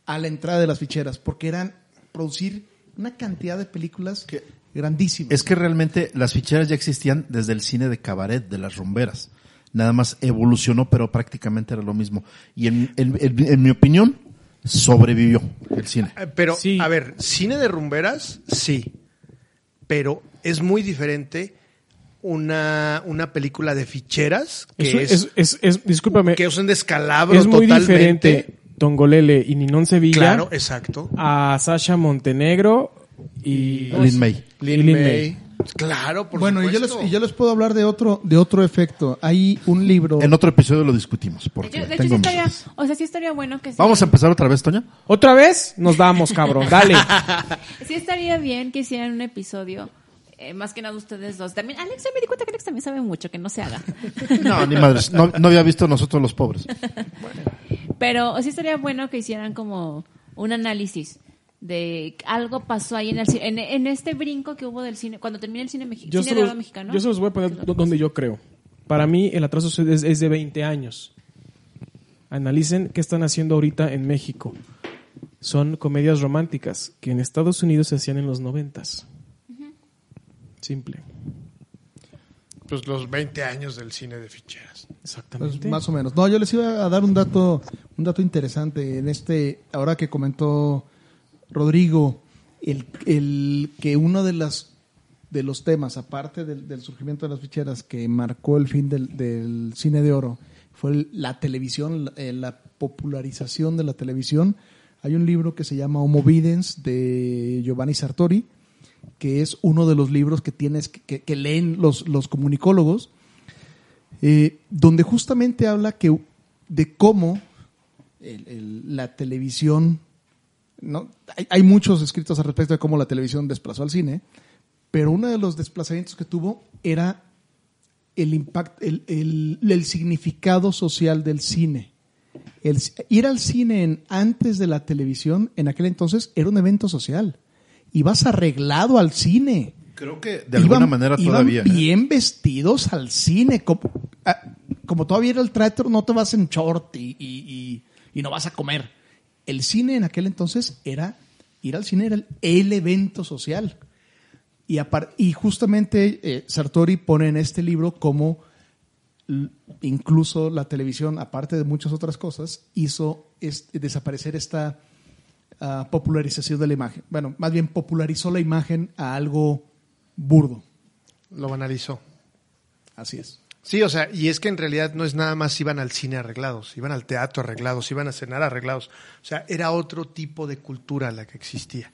a la entrada de las ficheras, porque eran producir una cantidad de películas grandísimas. Es que realmente las ficheras ya existían desde el cine de cabaret, de las rumberas. Nada más evolucionó, pero prácticamente era lo mismo. Y en, en- en- en mi opinión, sobrevivió el cine. Eh, Pero, Sí. a ver, cine de rumberas, sí. Pero es muy diferente una, una película de ficheras que Eso es, es, es, es- discúlpame, que es un descalabro es muy totalmente. diferente Tongolele y Ninón Sevilla Claro, exacto. a Sasha Montenegro y Lin May. Lin May. Claro, por bueno, y yo, les, supuesto. y yo les puedo hablar de otro, de otro efecto. Hay un libro. En otro episodio lo discutimos, De porque hecho, de hecho, tengo sí estaría, o sea, sí estaría bueno que sí- Vamos a empezar otra vez, Toña. ¿Otra vez? Nos vamos, cabrón. Dale. Sí estaría bien que hicieran un episodio, eh, más que nada ustedes dos. También, Alex, ya me di cuenta que Alex también sabe mucho, que no se haga. No, ni madres. No, no había visto nosotros los pobres. Pero sí estaría bueno que hicieran como un análisis de algo pasó ahí en el en, en este brinco que hubo del cine, cuando termina el cine, mexi- Yo cine los, mexicano. yo se los voy a poner do- donde yo creo. Para mí el atraso es, es de 20 años. Analicen qué están haciendo ahorita en México. Son comedias románticas que en Estados Unidos se hacían en los noventas. Simple. Pues los 20 años del cine de ficheras. Pues, Exactamente. más o menos. No, yo les iba a dar un dato, un dato interesante en este, ahora que comentó Rodrigo, el, el que uno de las de los temas, aparte del, del surgimiento de las ficheras, que marcó el fin del, del cine de oro, fue la televisión, la, eh, la popularización de la televisión. Hay un libro que se llama Homo Videns de Giovanni Sartori, que es uno de los libros que tienes que, que- que leen los, los comunicólogos, eh, donde justamente habla que, de cómo la televisión, ¿no? hay, hay muchos escritos al respecto de cómo la televisión desplazó al cine, pero uno de los desplazamientos que tuvo era el impacto, el, el- el significado social del cine. El, ir al cine en- antes de la televisión, en aquel entonces, era un evento social. Ibas arreglado al cine. Creo que de alguna Iban- manera iban todavía. ¿eh? bien vestidos al cine. Como, ah, como todavía era el teatro, no te vas en short y, y- y- y no vas a comer. El cine en aquel entonces era, ir al cine era el, el evento social. Y, y justamente eh, Sartori pone en este libro cómo incluso la televisión, aparte de muchas otras cosas, hizo este- desaparecer esta ah, popularización de la imagen. Bueno, más bien popularizó la imagen a algo burdo. Lo banalizó. Así es. Sí, o sea, y es que en realidad no es nada más iban al cine arreglados, iban al teatro arreglados, iban a cenar arreglados. O sea, era otro tipo de cultura la que existía.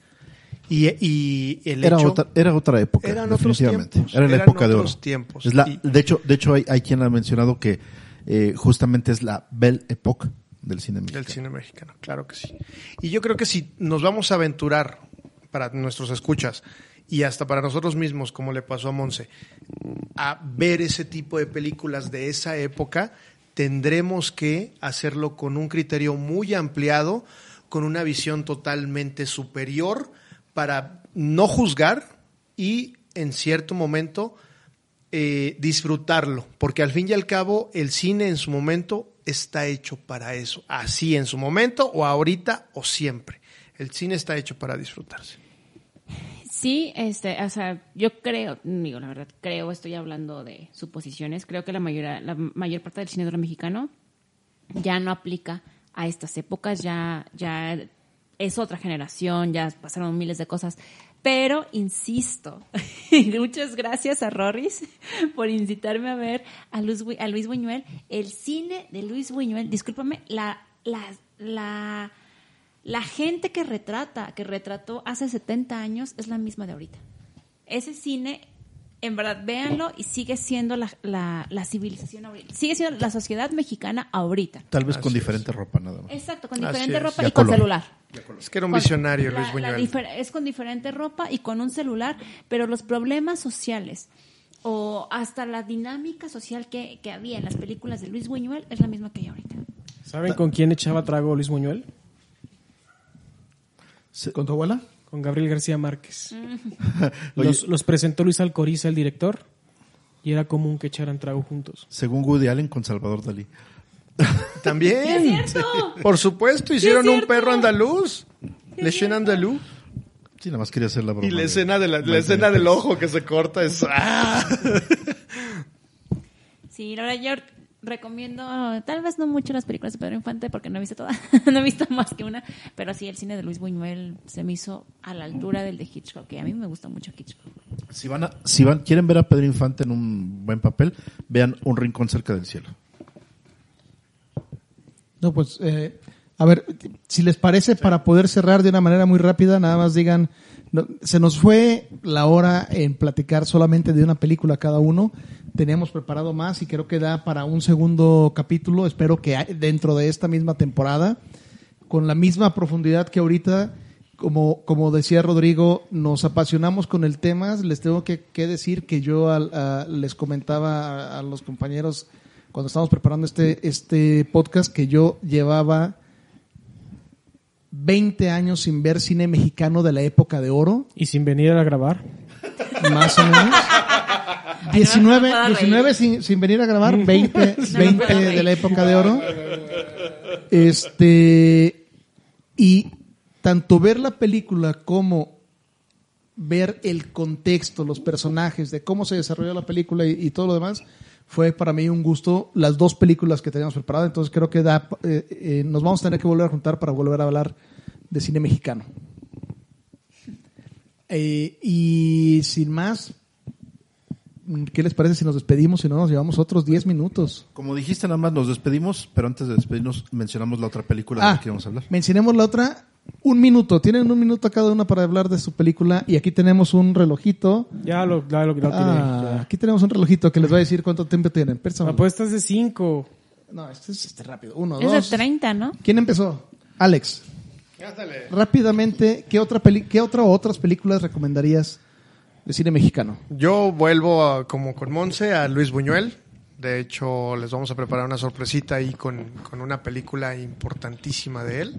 Y, y el Era hecho... otra, era otra época, Eran otros definitivamente. tiempos, Era la eran época de oro. otros tiempos. Es la, Y- de hecho, de hecho hay, hay quien ha mencionado que eh, justamente es la Belle Époque del cine mexicano. Del cine mexicano, claro que sí. Y yo creo que si nos vamos a aventurar para nuestros escuchas y hasta para nosotros mismos, como le pasó a Monse, a ver ese tipo de películas de esa época, tendremos que hacerlo con un criterio muy ampliado, con una visión totalmente superior para no juzgar y en cierto momento eh, disfrutarlo, porque al fin y al cabo el cine en su momento está hecho para eso, así en su momento o ahorita o siempre. El cine está hecho para disfrutarse. Sí, este, o sea, yo creo, digo la verdad, creo, estoy hablando de suposiciones, creo que la mayor, la mayor parte del cine duro mexicano ya no aplica a estas épocas, ya, ya es otra generación, ya pasaron miles de cosas. Pero, insisto, muchas gracias a Rorris por incitarme a ver a Luis, Bu- a Luis Buñuel. El cine de Luis Buñuel, discúlpame, la, la, la, la gente que retrata, que retrató hace 70 años, es la misma de ahorita. Ese cine, en verdad, véanlo y sigue siendo la, la, la civilización ahorita. Sigue siendo la sociedad mexicana ahorita. Tal vez con diferente ropa nada más. Exacto, con diferente ropa y con celular. Es que era un Con- visionario la- Luis la Buñuel. es con diferente ropa y con un celular, pero los problemas sociales o hasta la dinámica social que, que había en las películas de Luis Buñuel es la misma que hay ahorita. ¿Saben con quién echaba trago Luis Buñuel? ¿Con tu abuela? Con Gabriel García Márquez. Oye. Los, los presentó Luis Alcoriza, el director, y era común que echaran trago juntos. Según Woody Allen con Salvador Dalí. También. Por supuesto, hicieron un cierto. perro andaluz. Le Chien andaluz. Sí, nada más quería hacer la broma. Y la escena, de la, la escena del ojo que se corta es... ¡ah! Sí, la verdad yo recomiendo, tal vez no mucho las películas de Pedro Infante porque no he visto todas, no he visto más que una, pero sí el cine de Luis Buñuel se me hizo a la altura del de Hitchcock, que a mí me gusta mucho Hitchcock. Si van a, si van, quieren ver a Pedro Infante en un buen papel, vean Un rincón cerca del cielo. No, pues, eh, a ver, si les parece, para poder cerrar de una manera muy rápida, nada más digan, no, se nos fue la hora en platicar solamente de una película cada uno. Teníamos preparado más y creo que da para un segundo capítulo. Espero que dentro de esta misma temporada, con la misma profundidad que ahorita, como, como decía Rodrigo, nos apasionamos con el tema. Les tengo que, decir que yo al- a- les comentaba a, a los compañeros cuando estábamos preparando este, este podcast que yo llevaba 20 años sin ver cine mexicano de la época de oro, Y sin venir a grabar. Más o menos. Ay, no me 19, puedo reír. 19 sin, sin venir a grabar, 20, me 20 puedo de la época de oro. Este, y tanto ver la película como ver el contexto, los personajes, de cómo se desarrolló la película y, y todo lo demás, fue para mí un gusto las dos películas que teníamos preparadas. Entonces creo que da, eh, eh, nos vamos a tener que volver a juntar para volver a hablar de cine mexicano. Eh, y sin más, ¿qué les parece si nos despedimos y no nos llevamos otros 10 minutos? Como dijiste, nada más nos despedimos, pero antes de despedirnos mencionamos la otra película de Ah, la que íbamos a hablar. mencionemos la otra. Un minuto, tienen un minuto cada una para hablar de su película y aquí tenemos un relojito. Ya lo, ya lo, ya lo tiré, Ah, ya. aquí tenemos un relojito que les va a decir cuánto tiempo tienen. La apuesta es de 5. No, este es este rápido. Uno, Es de dos. 30, ¿no? ¿Quién empezó? Alex. Rápidamente, ¿qué otra peli qué otra o otras películas recomendarías de cine mexicano? Yo vuelvo a- como con Monse a Luis Buñuel. De hecho, les vamos a preparar una sorpresita ahí con, con una película importantísima de él.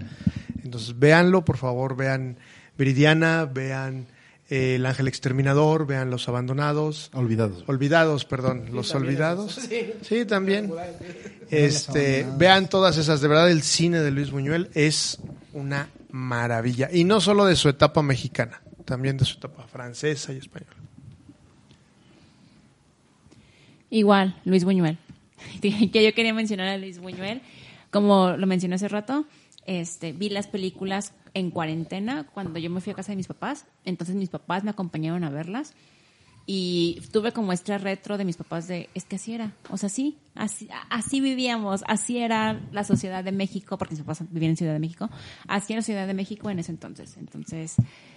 Entonces, véanlo, por favor, vean Viridiana, vean eh, El Ángel Exterminador, vean Los Abandonados. Olvidados. Olvidados, perdón, Los Olvidados. Sí, también. Este, vean todas esas. De verdad, el cine de Luis Buñuel es una maravilla. Y no solo de su etapa mexicana, también de su etapa francesa y española. Igual, Luis Buñuel. que yo quería mencionar a Luis Buñuel. Como lo mencioné hace rato, este, vi las películas en cuarentena cuando yo me fui a casa de mis papás. Entonces mis papás me acompañaron a verlas. Y tuve como este retro de mis papás de, es que así era. O sea, sí, así, así vivíamos. Así era la sociedad de México, porque mis papás vivían en Ciudad de México. Así era la Ciudad de México en ese entonces. Entonces,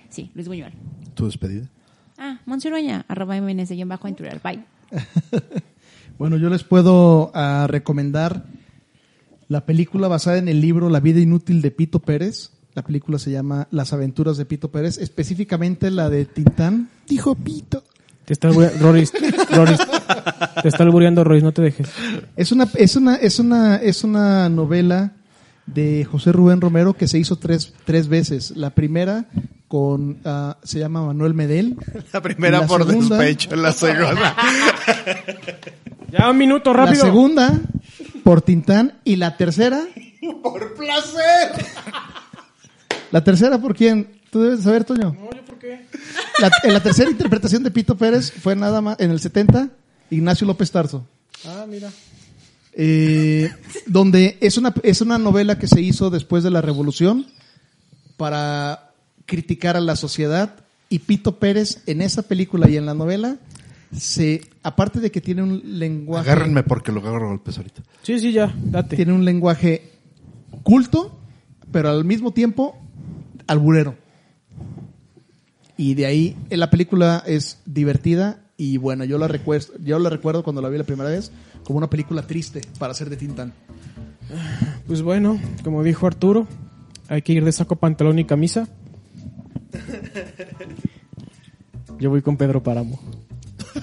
sí, Luis Buñuel. ¿Tu despedida? Ah, Monseroña, arroba MNS, guion bajo en Twitter. Bye. Bueno, yo les puedo ah, recomendar la película basada en el libro La vida inútil de Pito Pérez. La película se llama Las aventuras de Pito Pérez, específicamente la de Tintán. Dijo Pito. Te está albureando, Roris, Roris, te está albureando, Roris, no te dejes. Es una, es una, es una, es una novela de José Rubén Romero que se hizo tres, tres veces. La primera con, ah, se llama Manuel Medel. La primera La por segunda- despecho, la segunda. Ya un minuto, La rápido. segunda por Tintán y la tercera. por placer. ¿La tercera por quién? Tú debes saber, Toño. No, ¿yo por qué? La, en la tercera interpretación de Pito Pérez fue nada más en el 70, Ignacio López Tarso. Ah, mira. Eh, donde es una, es una novela que se hizo después de la revolución para criticar a la sociedad y Pito Pérez en esa película y en la novela se aparte de que tiene un lenguaje Agárrenme porque lo agarro a golpes ahorita. Sí, sí, ya, date. tiene un lenguaje culto pero al mismo tiempo alburero y de ahí eh, la película es divertida y bueno yo la recuerdo yo la recuerdo cuando la vi la primera vez como una película triste para ser de Tintán Pues bueno, como dijo Arturo, hay que ir de saco, pantalón y camisa. Yo voy con Pedro Páramo.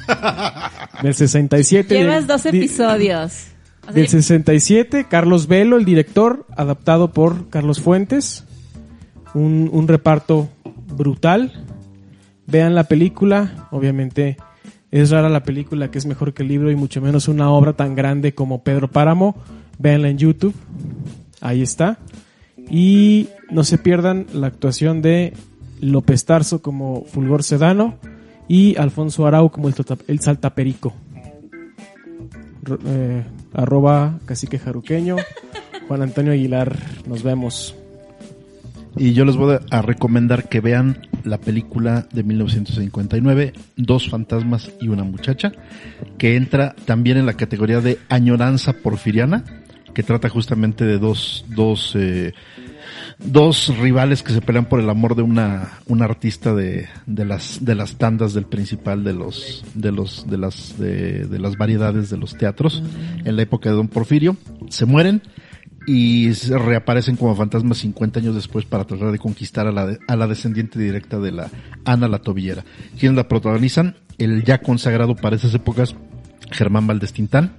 Del 67. Llevas dos di- episodios. O sea, Del 67, Carlos Velo, el director, adaptado por Carlos Fuentes. Un, un reparto brutal. Vean la película. Obviamente es rara la película que es mejor que el libro y mucho menos una obra tan grande como Pedro Páramo. Véanla en YouTube. Ahí está. Y no se pierdan la actuación de López Tarso como Fulgor Sedano y Alfonso Arau como el, tota- el Saltaperico. Eh, arroba cacique jaruqueño. Juan Antonio Aguilar, nos vemos. Y yo les voy a recomendar que vean la película de 1959, Dos fantasmas y una muchacha, que entra también en la categoría de añoranza porfiriana, que trata justamente de dos, dos, eh, dos rivales que se pelean por el amor de una, una artista de, de las, de las tandas del principal de los, de los, de las, de, de las variedades de los teatros en la época de Don Porfirio. Se mueren y reaparecen como fantasmas 50 años después para tratar de conquistar a la, de- a la descendiente directa de la Ana la Tobillera. Quienes la protagonizan, el ya consagrado para esas épocas Germán Valdés Tintán,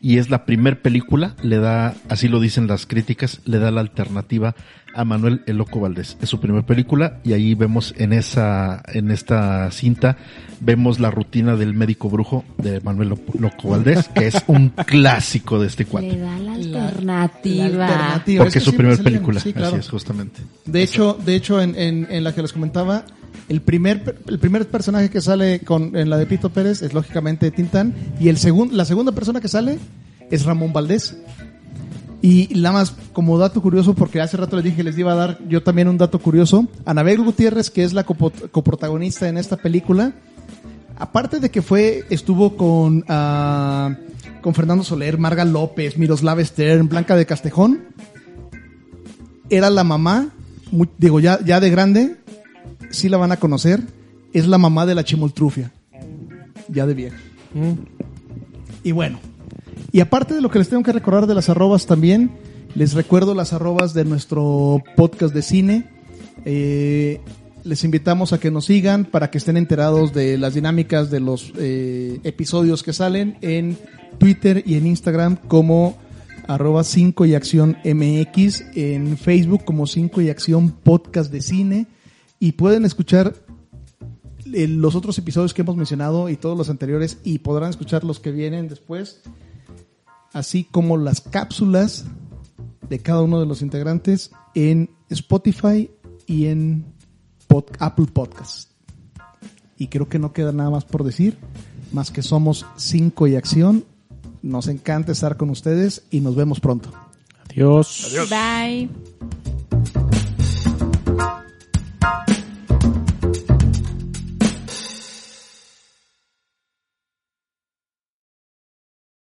y es la primer película, le da, así lo dicen las críticas, le da la alternativa a Manuel El Loco Valdés. Es su primera película y ahí vemos en esa, en esta cinta, vemos la rutina del médico brujo de Manuel Lo- Loco Valdés, que es un clásico de este Le cuate. da la alternativa. la alternativa. Porque Es es su primera película, sí, claro. así es, justamente. De hecho, de hecho en, en- en la que les comentaba, el primer, el primer personaje que sale con, en la de Pito Pérez es lógicamente Tintán y el segun- la segunda persona que sale es Ramón Valdés. Y nada más como dato curioso, porque hace rato les dije que les iba a dar yo también un dato curioso, Anabel Gutiérrez, que es la coprotagonista en esta película, aparte de que fue, estuvo con, ah, con Fernando Soler, Marga López, Miroslava Stern, Blanca de Castejón, era la mamá digo, ya, ya de grande, sí la van a conocer. Es la mamá de la chimoltrufia. Ya de vieja. Mm. Y bueno, y aparte de lo que les tengo que recordar de las arrobas también, les recuerdo las arrobas de nuestro podcast de cine. Eh, les invitamos a que nos sigan para que estén enterados de las dinámicas de los eh, episodios que salen en Twitter y en Instagram como arroba 5 y acción MX, en Facebook como 5 y acción podcast de cine y pueden escuchar eh, los otros episodios que hemos mencionado y todos los anteriores y podrán escuchar los que vienen después, así como las cápsulas de cada uno de los integrantes en Spotify y en Pod- Apple Podcast. Y creo que no queda nada más por decir, más que somos 5 y acción. Nos encanta estar con ustedes y nos vemos pronto. Adiós. Bye.